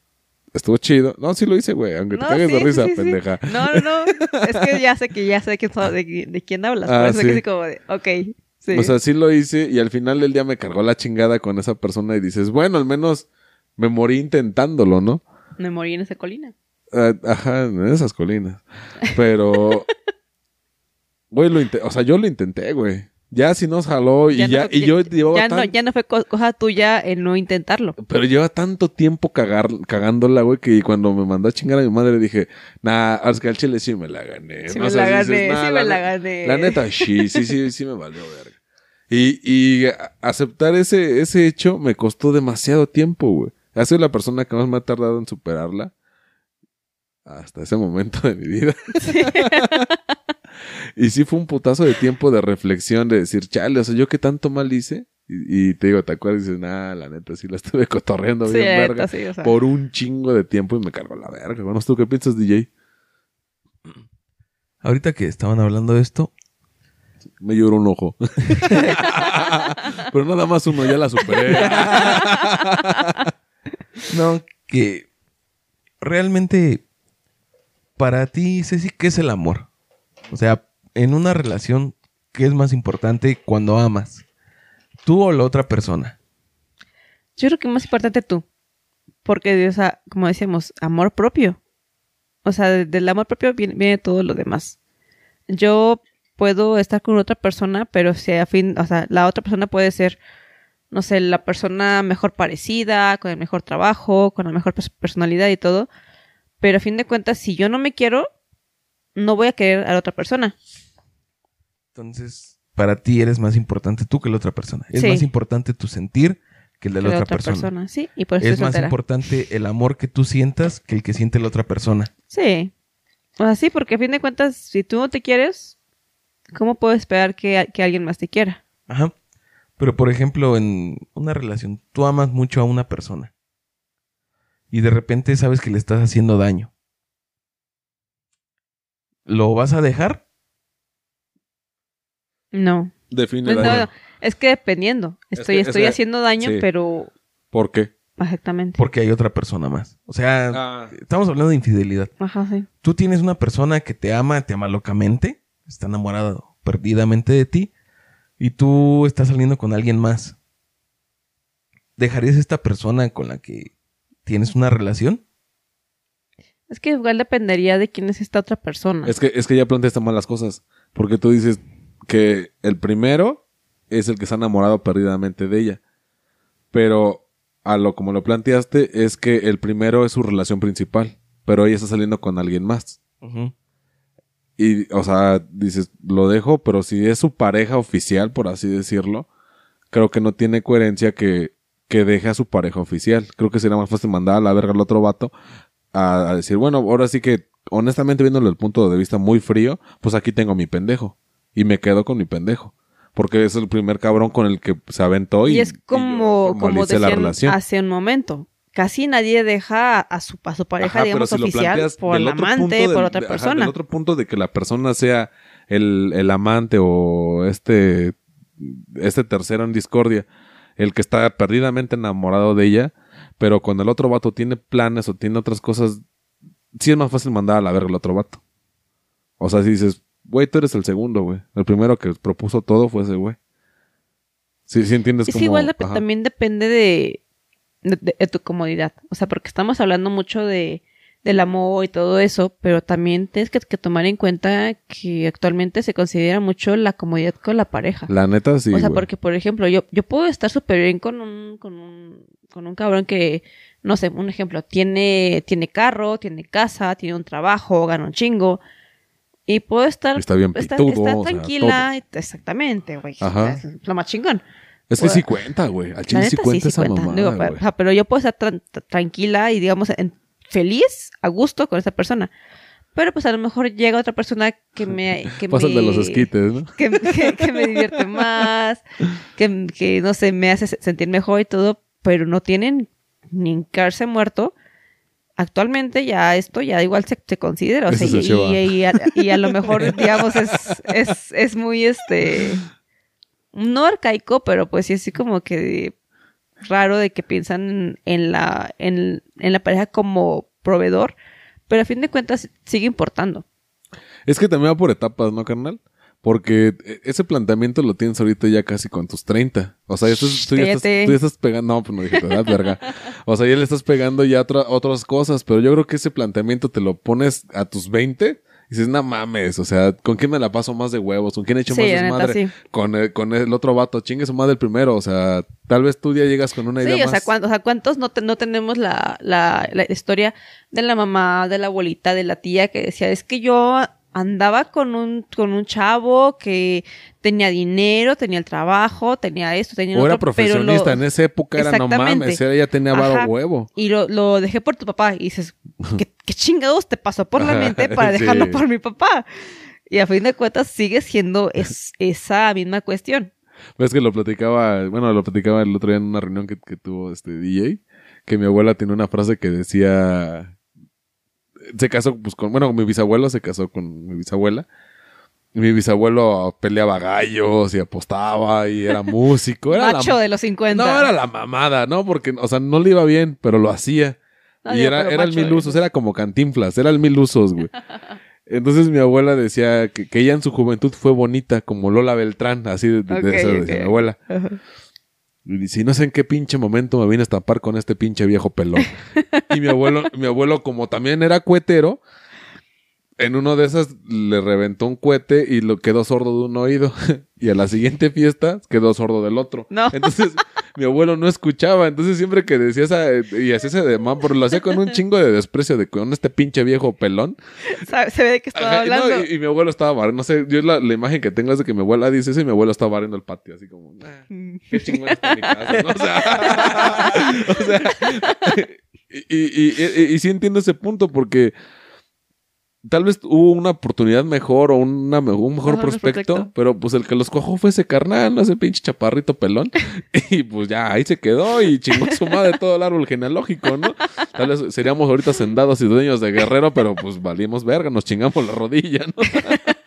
Estuvo chido. No, sí lo hice, güey, aunque te No, cagues de sí, risa, sí, sí, sí. pendeja. No, no, no. Es que ya sé que ya sé de, de quién hablas. Ah, por eso sí. que así como de, ok. Sí. O sea, sí lo hice y al final del día me cargó la chingada con esa persona y dices, bueno, al menos me morí intentándolo, ¿no? Me morí en esa colina. Ah, ajá, en esas colinas. Pero, güey, lo o sea, yo lo intenté, güey. Ya si nos jaló y ya, no- y yo llevaba ya, tan- no, ya no fue co- cosa tuya el no intentarlo. pero lleva tanto tiempo cagar, cagándola, güey, que cuando me mandó a chingar a mi madre dije, nah, es que al chile sí me la gané. Sí ¿no? me O sea, la dices, gané, "Nah, sí me la gané. La neta, sí, sí, sí, sí me valió verga. Y, y aceptar ese, ese hecho me costó demasiado tiempo, güey. Ha sido la persona que más me ha tardado en superarla. Hasta ese momento de mi vida. y sí fue un putazo de tiempo de reflexión, de decir, chale, o sea, yo qué tanto mal hice. Y, y te digo, ¿te acuerdas? Y dices, nah, la neta, sí la estuve cotorreando bien verga. sí, o sea. Por un chingo de tiempo y me cargó la verga. Bueno, ¿tú qué piensas, DJ? Ahorita que estaban hablando de esto, Me lloró un ojo. Pero nada más uno, ya la superé. no, que realmente para ti, Ceci, ¿qué es el amor? O sea, en una relación, ¿qué es más importante cuando amas? ¿Tú o la otra persona? Yo creo que más importante tú. Porque, o como decíamos, amor propio. O sea, de- del amor propio viene, viene todo lo demás. Yo puedo estar con otra persona, pero si a fin, o sea, la otra persona puede ser, no sé, la persona mejor parecida, con el mejor trabajo, con la mejor pers- personalidad y todo. Pero a fin de cuentas, si yo no me quiero, no voy a querer a la otra persona. Entonces, para ti eres más importante tú que la otra persona. Es Sí. más importante tu sentir que el de que la la otra, persona. Sí, y por eso Es más importante el amor que tú sientas que el que siente la otra persona. Sí. O sea, sí, porque a fin de cuentas, si tú no te quieres, ¿cómo puedo esperar que, que alguien más te quiera? Ajá. Pero por ejemplo, en una relación, tú amas mucho a una persona. Y de repente sabes que le estás haciendo daño. ¿Lo vas a dejar? No. Define no, es que dependiendo. Es Estoy, que estoy haciendo daño, sí. pero ¿Por qué? exactamente. Porque hay otra persona más. O sea, Ah, estamos hablando de infidelidad. Ajá, sí. Tú tienes una persona que te ama, te ama locamente, está enamorada perdidamente de ti, y tú estás saliendo con alguien más. ¿Dejarías a esta persona con la que tienes una relación? Es que igual dependería de quién es esta otra persona. es que, es que ya planteaste mal las cosas. Porque tú dices que el primero es el que está enamorado perdidamente de ella. Pero a lo como lo planteaste es que el primero es su relación principal. Pero ella está saliendo con alguien más. Y, o sea, dices, lo dejo, pero si es su pareja oficial, por así decirlo, creo que no tiene coherencia que, que deje a su pareja oficial. Creo que sería más fácil mandar a la verga al otro vato a, a decir, bueno, ahora sí que, honestamente, viéndolo el punto de vista muy frío, pues aquí tengo mi pendejo. Y me quedo con mi pendejo. Porque es el primer cabrón con el que se aventó y, y, es y yo como, como formalicé la decían relación. hace un momento. Casi nadie deja a su, a su pareja, Ajá, digamos, si oficial por el amante, por otra ajá, persona. del otro punto de que la persona sea el, el amante o este, este tercero en discordia, el que está perdidamente enamorado de ella, pero cuando el otro vato tiene planes o tiene otras cosas, sí es más fácil mandar a la verga al otro vato. O sea, si dices, güey, tú eres el segundo, güey. El primero que propuso todo fue ese güey. Sí, sí entiendes Es cómo- que igual también depende de, de, tu comodidad. O sea, porque estamos hablando mucho de del amor y todo eso, pero también tienes que, que tomar en cuenta que actualmente se considera mucho la comodidad con la pareja. La neta sí, o sea, porque, por ejemplo, yo, yo puedo estar súper bien con un, con un, con un cabrón que, no sé, un ejemplo, tiene, tiene carro, tiene casa, tiene un trabajo, gana un chingo. Y puedo estar, Está bien estar, pitudo, estar o sea, tranquila, exactamente, güey. Es lo más chingón. Es que sí cuenta, güey. Al chile sí cuenta sí, esa cuenta. mamada, Digo, pa- güey. ajá, pero yo puedo estar tra- tranquila y, digamos, en- feliz, a gusto con esa persona. Pero pues a lo mejor llega otra persona que me... Que Pasas me, de los esquites, ¿no? Que, que- que me divierte más, que, que, no sé, me hace se- sentir mejor y todo, pero no tienen ni hincarse muerto. Actualmente ya esto ya igual se, se considera. O sea, y a, y a lo mejor, digamos, es, es, es muy este... No arcaico, pero pues sí así como que raro de que piensan en la, en, en la pareja como proveedor, pero a fin de cuentas sigue importando. Es que también va por etapas, ¿no, carnal? Porque eh, ese planteamiento lo tienes ahorita ya casi con tus 30. O sea, ya estás, tú, ya estás, tú ya estás pegando... No, pues no dije tu edad, verga. O sea, ya le estás pegando ya otra- otras cosas. Pero yo creo que ese planteamiento te lo pones a tus 20 y dices, no mames. O sea, ¿con quién me la paso más de huevos? ¿Con quién he hecho Sí, más neta, desmadre? sí. Con, el, con el otro vato. Chingue su madre el primero. O sea, tal vez tú ya llegas con una idea Sí, o más... sea, ¿cuántos, o sea, ¿cuántos no, te- no tenemos la, la, la historia de la mamá, de la abuelita, de la tía que decía, es que yo andaba con un, con un chavo que tenía dinero, tenía el trabajo, tenía esto, tenía O era otro, pero lo- profesionista. En esa época era no mames. Ella ya tenía Ajá. varo huevo. Y lo, lo dejé por tu papá. Y dices, ¿qué, qué chingados te pasó por la mente para Sí. dejarlo por mi papá? Y a fin de cuentas sigue siendo es, esa misma cuestión. Ves que lo platicaba, bueno, lo platicaba el otro día en una reunión que, que tuvo este DJ, que mi abuela tiene una frase que decía, se casó, pues con, bueno, mi bisabuelo se casó con mi bisabuela. Mi bisabuelo peleaba gallos y apostaba y era músico. Era Macho la, de los 50. no, era la mamada, ¿no? Porque, o sea, no le iba bien, pero lo hacía. No, y digo, era, era el mil usos, era como cantinflas, era el mil usos, güey. Entonces mi abuela decía que, que ella en su juventud fue bonita, como Lola Beltrán, así de, de- de Ok, eso decía mi abuela. Ajá. Y dice, no sé en qué pinche momento me vine a estampar con este pinche viejo pelón. y mi abuelo, mi abuelo, como también era cuetero, en uno de esas le reventó un cohete y lo quedó sordo de un oído. y a la siguiente fiesta quedó sordo del otro. No. Entonces, mi abuelo no escuchaba. Entonces, siempre que decía esa, y hacía ese de pero lo hacía con un chingo de desprecio de con este pinche viejo pelón. Se ve de qué estaba Ajá, y no, hablando. y, y mi abuelo estaba barriendo. No sé, yo la, la imagen que tengo es de que mi abuela dice eso y mi abuelo estaba barriendo el patio, así como, "Nah, Mm. qué chingón está mi casa, ¿no? O sea, o sea, y, y, y, y sí entiendo ese punto porque tal vez hubo una oportunidad mejor o una, un mejor prospecto, pero pues el que los cuajó fue ese carnal, ¿no? ese pinche chaparrito pelón. Y pues ya ahí se quedó y chingó su madre todo el árbol genealógico, ¿no? Tal vez seríamos ahorita sendados y dueños de guerrero, pero pues valimos verga, nos chingamos la rodilla, ¿no?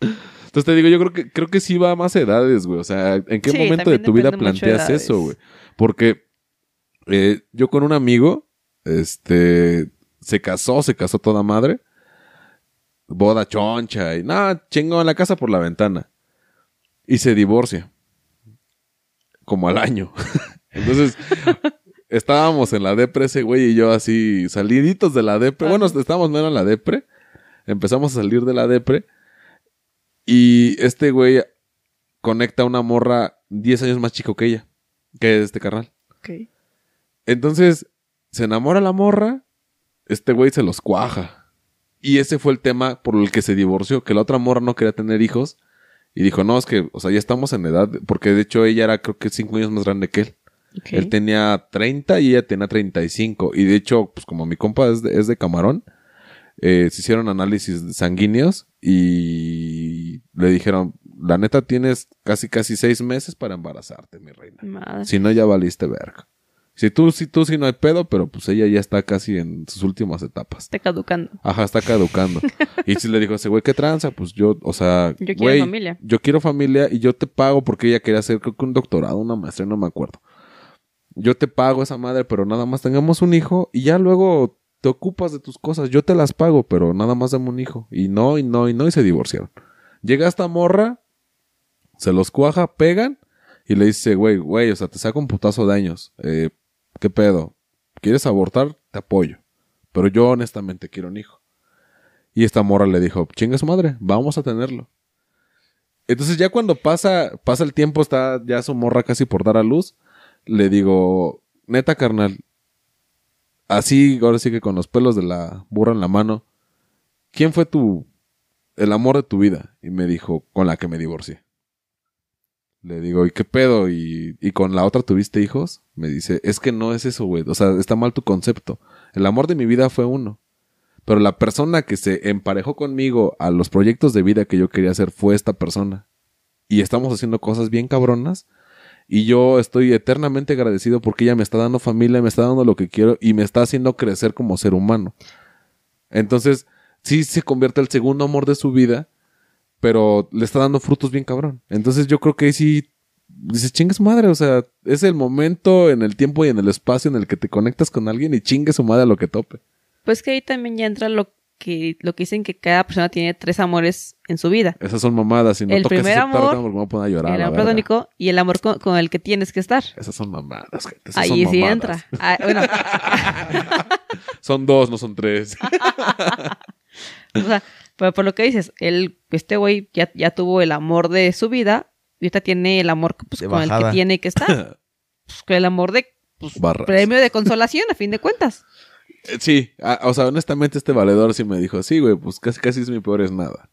Entonces te digo, yo creo que creo que sí va a más edades, güey. O sea, ¿en qué Sí, momento de tu vida planteas eso, güey? Porque eh, yo con un amigo, este, se casó, se casó toda madre. Boda choncha y nada, chingó en la casa por la ventana. Y se divorcia. Como al año. Entonces, estábamos en la depre, ese güey y yo así, saliditos de la depre. Bueno, estábamos menos en la depre. Empezamos a salir de la depre. Y este güey conecta a una morra 10 años más chico que ella. Que este carnal. Ok. Entonces, se enamora la morra, este güey se los cuaja. Y ese fue el tema por el que se divorció, que la otra morra no quería tener hijos. Y dijo, no, es que, o sea, ya estamos en edad, porque de hecho ella era creo que cinco años más grande que él. Él tenía 30 y ella tenía 35. Y de hecho, pues como mi compa es de, es de camarón, eh, se hicieron análisis sanguíneos y le dijeron, la neta tienes casi casi seis meses para embarazarte, mi reina. Madre. Si no, ya valiste verga. Si tú, si tú, si no hay pedo, pero pues ella ya está casi en sus últimas etapas. Está caducando. Ajá, está caducando. y si le dijo a ese güey, ¿qué tranza? Pues yo, o sea, Yo quiero güey, familia. Yo quiero familia y yo te pago porque ella quería hacer creo que un doctorado, una maestría, no me acuerdo. Yo te pago esa madre, pero nada más tengamos un hijo y ya luego te ocupas de tus cosas. Yo te las pago, pero nada más dame un hijo. Y no, y no, y no, y se divorciaron. Llega esta morra, se los cuaja, pegan y le dice, güey, güey, o sea, te saco un putazo de años. Eh, ¿Qué pedo? ¿Quieres abortar? Te apoyo. Pero yo honestamente quiero un hijo. Y esta morra le dijo, chinga su madre, vamos a tenerlo. Entonces ya cuando pasa, pasa el tiempo, está ya su morra casi por dar a luz, le digo, neta carnal, así, ahora sí que con los pelos de la burra en la mano, ¿quién fue tu, el amor de tu vida? Y me dijo, con la que me divorcié. Le digo, ¿y qué pedo? ¿Y, ¿Y con la otra tuviste hijos? Me dice, es que no es eso, güey. O sea, está mal tu concepto. El amor de mi vida fue uno. Pero la persona que se emparejó conmigo a los proyectos de vida que yo quería hacer fue esta persona. Y estamos haciendo cosas bien cabronas. Y yo estoy eternamente agradecido porque ella me está dando familia, me está dando lo que quiero y me está haciendo crecer como ser humano. Entonces, sí se convierte el segundo amor de su vida, pero le está dando frutos bien cabrón. Entonces yo creo que ahí sí dices, chingue su madre, o sea, es el momento en el tiempo y en el espacio en el que te conectas con alguien y chingue su madre a lo que tope. Pues que ahí también ya entra lo que, lo que dicen que cada persona tiene tres amores en su vida. Esas son mamadas. Si no El toques primer ese amor, porque me voy a poner a llorar. el amor platónico y el amor con, con el que tienes que estar. Esas son mamadas, gente. Esas Ahí son sí mamadas. entra. Ah, bueno, Son dos, no son tres. o sea, pero por lo que dices, él, este güey ya, ya tuvo el amor de su vida y ahorita tiene el amor pues, con el que tiene que estar. Pues, con el amor de pues, premio de consolación, a fin de cuentas. Eh, Sí, ah, o sea, honestamente este valedor sí me dijo, sí, güey, pues casi casi es mi peor es nada.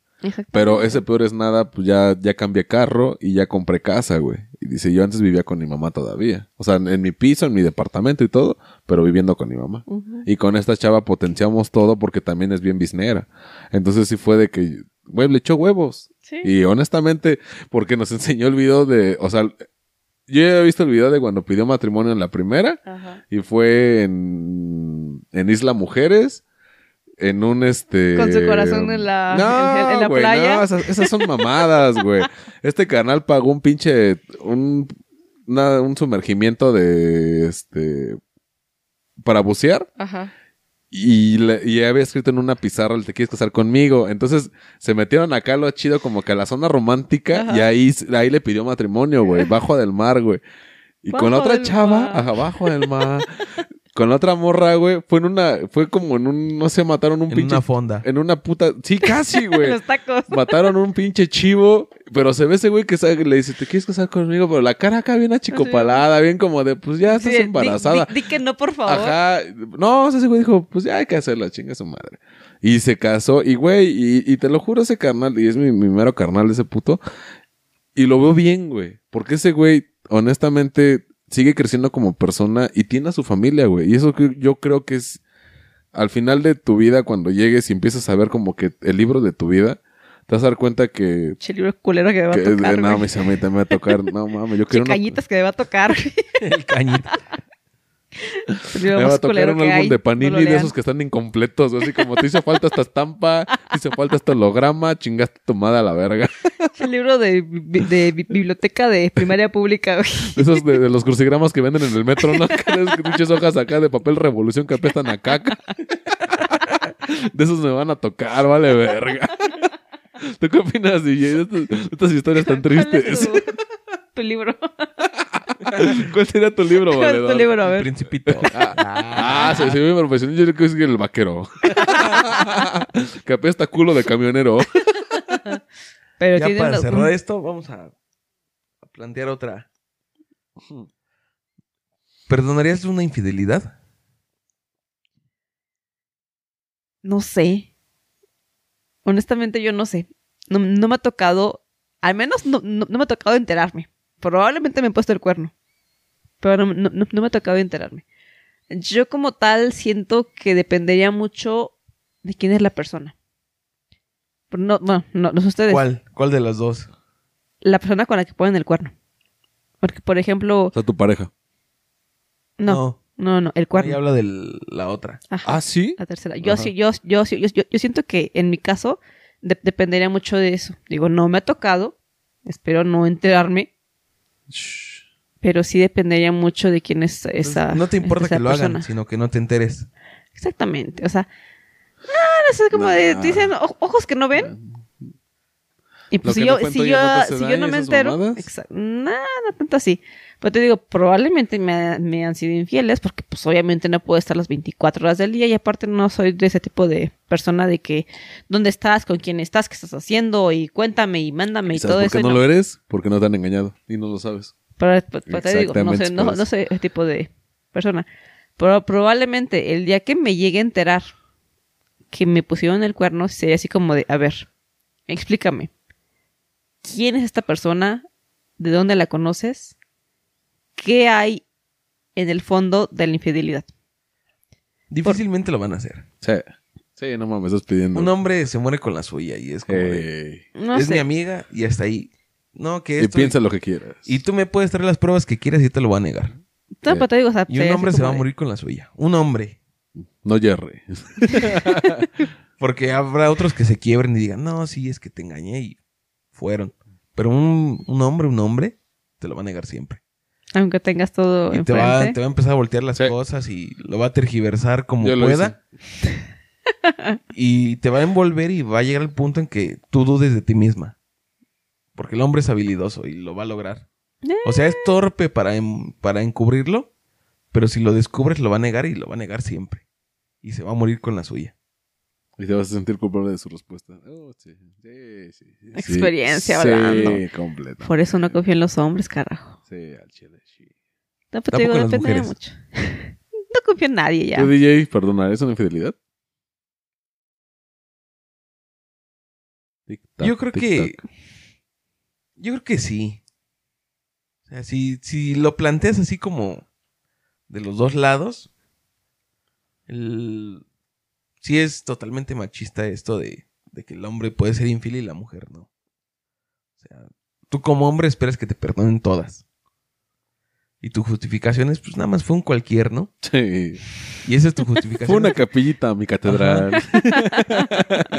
Pero ese peor es nada, pues ya, ya cambié carro y ya compré casa, güey. Y dice, yo antes vivía con mi mamá todavía. O sea, en, en mi piso, en mi departamento y todo, pero viviendo con mi mamá. Y con esta chava potenciamos todo porque también es bien biznera. Entonces sí fue de que güey, le echó huevos. Sí. Y honestamente, porque nos enseñó el video de, o sea, yo ya he visto el video de cuando pidió matrimonio en la primera Ajá. y fue en, en Isla Mujeres, en un este... Con su corazón en la- No, en- en la playa. no, esas, esas son mamadas, güey. Este canal pagó un pinche, un, una- un sumergimiento de, este, para bucear Ajá. y, le- y había escrito en una pizarra, ¿te quieres casar conmigo? Entonces se metieron acá lo chido como que a la zona romántica Ajá. y ahí, ahí le pidió matrimonio, güey, bajo del mar, güey. Y con Bajo otra del chava, mar. abajo del mar. Con la otra morra, güey, fue en una, fue como en un, no sé, mataron un En pinche. una fonda. en una puta. Sí, casi, güey. Los tacos. Mataron un pinche chivo, pero se ve ese güey que sabe- le dice, ¿te quieres casar conmigo? Pero la cara acá bien achicopalada, bien como de, pues ya estás Sí, embarazada. Di, di que no, por favor. Ajá. No, o sea, ese güey dijo, pues ya hay que hacerlo, chinga su madre. Y se casó, y güey, y, y te lo juro, ese carnal, y es mi, mi mero carnal ese puto. Y lo veo bien, güey. Porque ese güey, honestamente, sigue creciendo como persona y tiene a su familia, güey. Y eso que yo creo que es al final de tu vida, cuando llegues y empiezas a ver como que el libro de tu vida, te vas a dar cuenta que. Che libro culero que me va a tocar. no, me, a mí también me va a tocar. No mames, yo Che quiero una. cañitas que me va a tocar. El cañito. Me va a tocar un álbum de Panini de esos que están incompletos. Así como te hizo falta esta estampa, te hizo falta este holograma, chingaste tu madre a la verga. El libro de, bi- de bi- biblioteca de primaria pública, esos de, de los crucigramas que venden en el metro, ¿no? Pinches hojas acá de papel revolución que apestan a caca. De esos me van a tocar, vale verga. ¿Tú qué opinas, DJ, de estas, de estas historias tan ¿Cuál es tristes? tu, tu libro? ¿Cuál sería tu libro, ¿Cuál es tu libro? A El ver. principito. Ah, se, se ve muy profesional. Yo creo que es el vaquero. que apesta culo de camionero. Pero ya para cerrar esto, vamos a, a plantear otra. ¿Perdonarías una infidelidad? No sé. Honestamente, yo no sé. No, no me ha tocado, al menos no, no- no me ha tocado enterarme. Probablemente me he puesto el cuerno. Pero no, no- no- me ha tocado enterarme. Yo como tal siento que dependería mucho de quién es la persona. Pero no, bueno, no, no sé ustedes. ¿Cuál? ¿Cuál de las dos? La persona con la que ponen el cuerno. Porque, por ejemplo, O sea, tu pareja. no, no, no, el Ahí cuerno. habla de la otra. Ajá. Ah, sí. La tercera. Yo, sí, yo, yo, sí- yo, yo- yo siento que en mi caso de- dependería mucho de eso. Digo, no me ha tocado, espero no enterarme, Shh. Pero sí dependería mucho de quién es esa. no te importa que lo persona. hagan, sino que no te enteres. Exactamente. O sea, ah, no sé, como de, dicen "O- ojos que no ven. Y pues si yo, no si yo, no si yo no me entero, no tanto así. Pero te digo, probablemente me, me han sido infieles porque pues obviamente no puedo estar las 24 horas del día y aparte no soy de ese tipo de persona de que dónde estás, con quién estás, qué estás haciendo y cuéntame y mándame y, ¿Y ¿Sabes todo por eso. qué no, no. lo eres? Porque no te han engañado y no lo sabes. Pero, pero- pero te digo, no sé, no, eso. soy ese tipo de persona. Pero probablemente el día que me llegue a enterar que me pusieron el cuerno, sería así como de, a ver, explícame. ¿Quién es esta persona? ¿De dónde la conoces? ¿Qué hay en el fondo de la infidelidad? Difícilmente lo van a hacer. Sí. Sí, no mames, estás pidiendo. Un hombre se muere con la suya y es como de, Ey. No es sé. mi amiga y hasta ahí. No, que Y esto... piensa lo que quieras. y tú me puedes traer las pruebas que quieras y te lo va a negar. No, pero te digo, o sea, Y un hombre se va a morir con la suya. Un hombre. No Jerry. Porque habrá otros que se quiebren y digan, no, sí, es que te engañé y fueron. Pero un, un hombre, un hombre, te lo va a negar siempre. Aunque tengas todo Y te va, te va a empezar a voltear las Sí. cosas y lo va a tergiversar como Yo pueda. y te va a envolver y va a llegar al punto en que tú dudes de ti misma. Porque el hombre es habilidoso y lo va a lograr. O sea, es torpe para, en- para encubrirlo, pero si lo descubres lo va a negar y lo va a negar siempre. Y se va a morir con la suya. Y te vas a sentir culpable de su respuesta. Oh, sí, sí, sí, sí. Experiencia sí, hablando. Sí, completa. Por eso no confío en los hombres, carajo. Sí, al chile, sí. No, pero te Tampoco digo, dependería mujeres. mucho. no confío en nadie ya. ¿Tú, DJ, perdona, ¿es una infidelidad? Yo creo que. Yo creo que sí. O sea, si, si lo planteas así como de los dos lados, el... sí es totalmente machista esto de de que el hombre puede ser infiel y la mujer no. O sea, tú como hombre esperas que te perdonen todas. Y tu justificación es, pues nada más fue un cualquier, ¿no? Sí. Y esa es tu justificación. Fue una capillita a mi catedral.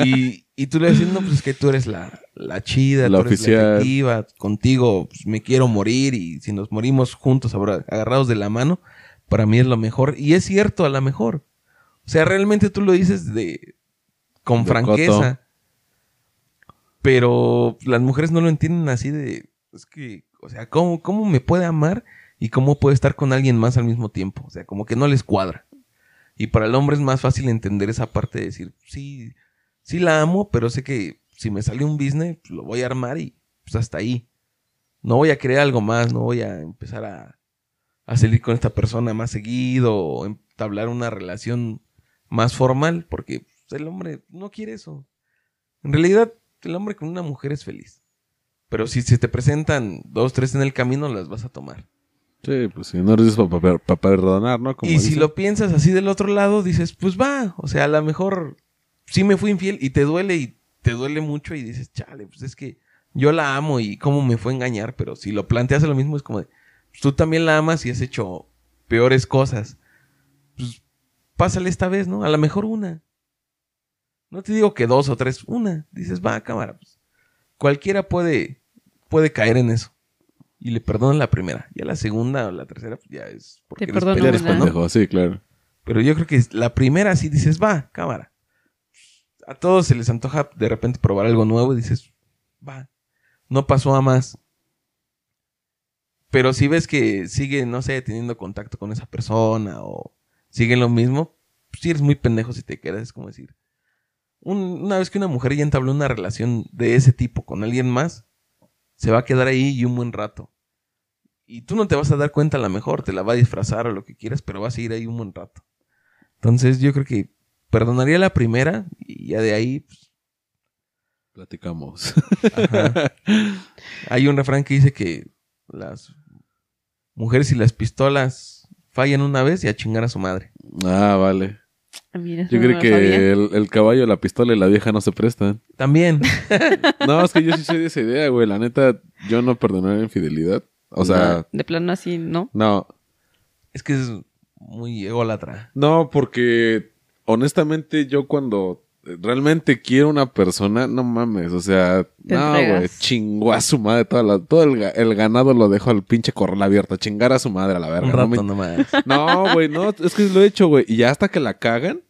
y, y tú le dices, no, pues es que tú eres la, la chida, La tú eres oficial. la efectiva, contigo pues, me quiero morir y si nos morimos juntos abra- agarrados de la mano, para mí es lo mejor. Y es cierto, a lo mejor. O sea, realmente tú lo dices de con De franqueza. Pero las mujeres no lo entienden así de, es que, o sea, ¿cómo, ¿cómo me puede amar y cómo puede estar con alguien más al mismo tiempo? O sea, como que no les cuadra. Y para el hombre es más fácil entender esa parte de decir, sí, sí la amo, pero sé que si me sale un business, pues, lo voy a armar y pues hasta ahí. No voy a crear algo más, no voy a empezar a, a salir con esta persona más seguido o entablar una relación más formal, porque pues, el hombre no quiere eso. En realidad, el hombre con una mujer es feliz. Pero si se te presentan dos, tres en el camino, las vas a tomar. Sí, pues si no eres para perdonar, ¿no? Como y si lo piensas así del otro lado, dices, pues va, o sea, a lo mejor sí me fui infiel y te duele y te duele mucho y dices, chale, pues es que yo la amo y cómo me fue a engañar, pero si lo planteas a lo mismo es como de, pues tú también la amas y has hecho peores cosas. Pues pásale esta vez, ¿no? A lo mejor una. No te digo que dos o tres, una. Dices, va, cámara, pues cualquiera puede, puede caer en eso. Y le perdonan la primera. Ya la segunda o la tercera, pues ya es porque Te eres pendejo, sí, claro. Pero yo creo que la primera sí dices, va, cámara. A todos se les antoja de repente probar algo nuevo y dices, va, no pasó a más. Pero si ves que sigue, no sé, teniendo contacto con esa persona o sigue lo mismo, pues sí eres muy pendejo si te quedas. Es como decir, un- una vez que una mujer ya entabló una relación de ese tipo con alguien más, se va a quedar ahí y un buen rato. Y tú no te vas a dar cuenta a lo mejor, te la va a disfrazar o lo que quieras, pero vas a ir ahí un buen rato. Entonces yo creo que perdonaría la primera y ya de ahí pues, Platicamos. ajá. hay un refrán que dice que las mujeres y las pistolas fallan una vez y a chingar a su madre. ah, vale. Ah, mira, Yo no creo que el caballo, la pistola y la vieja no se prestan. También. No, es que yo sí soy de esa idea, güey. La neta, yo no perdonaría infidelidad. O sea, De plano así, ¿no? no. es que es muy ególatra. No, porque honestamente yo cuando realmente quiero una persona, no mames, o sea, no, güey, chingó a su madre, toda la- todo el, ga- el ganado lo dejo al pinche corral abierto, chingar a su madre a la verga. Un no me- nomás. No, güey, no, es que lo he hecho, güey. Y ya hasta que la cagan.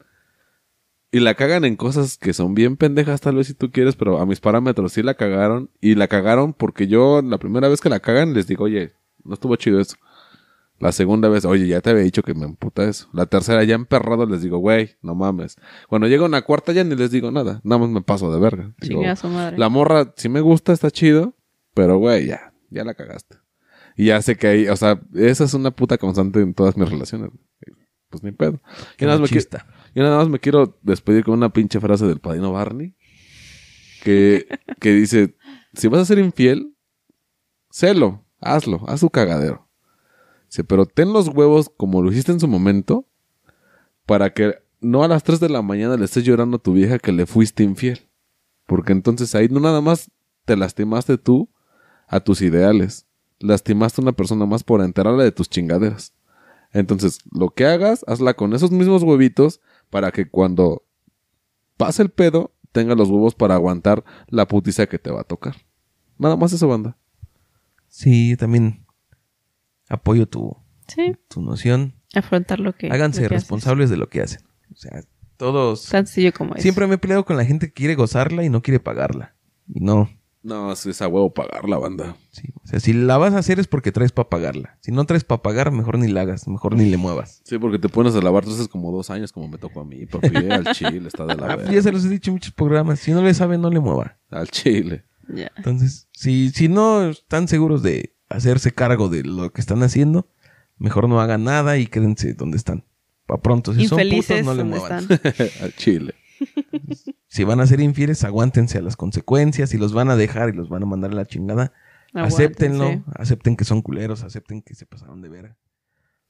Y la cagan en cosas que son bien pendejas, tal vez si tú quieres, pero a mis parámetros sí la cagaron. Y la cagaron porque yo, la primera vez que la cagan, les digo, oye, no estuvo chido eso. La segunda vez, oye, ya te había dicho que me emputa eso. La tercera, ya emperrado, les digo, güey, no mames. Cuando llega una cuarta, ya ni les digo nada. Nada más me paso de verga. Digo, Chingue a su madre. la morra sí me gusta, está chido, pero güey, ya, ya la cagaste. Y ya sé que ahí, o sea, esa es una puta constante en todas mis relaciones. Pues ni pedo. Y Qué nada, más me qui- machista. y nada más me quiero despedir con una pinche frase del padrino Barney. Que, que dice, si vas a ser infiel, sélo, hazlo, haz tu cagadero. Dice, pero ten los huevos como lo hiciste en su momento, para que no a las 3 de la mañana le estés llorando a tu vieja que le fuiste infiel. Porque entonces ahí no nada más te lastimaste tú a tus ideales. Lastimaste a una persona más por enterarla de tus chingaderas. Entonces, lo que hagas, hazla con esos mismos huevitos para que cuando pase el pedo, tenga los huevos para aguantar la putiza que te va a tocar. Nada más eso, banda. Sí, también apoyo tu, Sí, tu noción. afrontar lo que. Háganse lo que haces. responsables de lo que hacen. O sea, todos... Tan sencillo como es. Siempre me he peleado con la gente que quiere gozarla y no quiere pagarla. Y no. No, es a huevo pagar la banda. Sí. O sea, si la vas a hacer es porque traes para pagarla. Si no traes para pagar, mejor ni la hagas. Mejor ni le muevas. Sí, porque te pones a lavar trastes como dos años, como me tocó a mí, papi. eh, Al chile, está de la Ah, pues ya se los he dicho en muchos programas. Si no le sabe, no le mueva. Al chile. Ya. Entonces, si, si no están seguros de hacerse cargo de lo que están haciendo, mejor no hagan nada y quédense donde están. Pa' pronto, si son putos, no le muevan. Al chile. Si van a ser infieles, aguántense a las consecuencias. Si los van a dejar y los van a mandar a la chingada, acéptenlo. Aguántense. Acepten que son culeros, acepten que se pasaron de ver.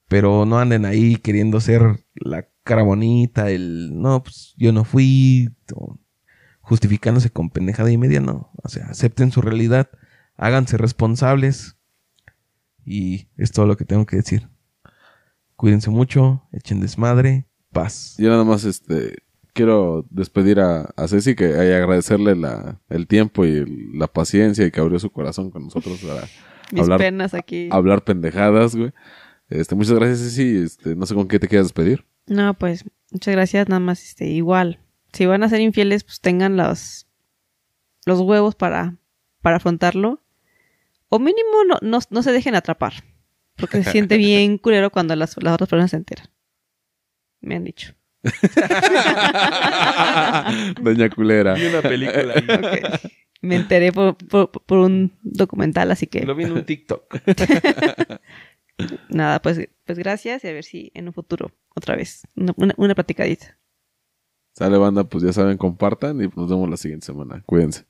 Pero no anden ahí queriendo ser la cara bonita, el no, pues yo no fui. o justificándose con pendejada y media, no. O sea, acepten su realidad, háganse responsables. Y es todo lo que tengo que decir. Cuídense mucho, echen desmadre, paz. Yo nada más este quiero despedir a, a Ceci que y agradecerle la, el tiempo y el- la paciencia y que abrió su corazón con nosotros para Mis hablar, penas aquí. hablar pendejadas, güey. Este, muchas gracias, Ceci. Este, no sé con qué te quieras despedir. No, pues, muchas gracias. Nada más, este, igual. Si van a ser infieles, pues tengan los, los huevos para, para afrontarlo. O mínimo no, no, no se dejen atrapar. Porque se siente bien culero cuando las, las otras personas se enteran. Me han dicho. Doña Culera. Vi una película. Me enteré por, por, por un documental, así que Lo vi en un TikTok. nada, pues, pues gracias y a ver si en un futuro otra vez una, una, una platicadita. Sale banda, pues ya saben, compartan y nos vemos la siguiente semana. Cuídense.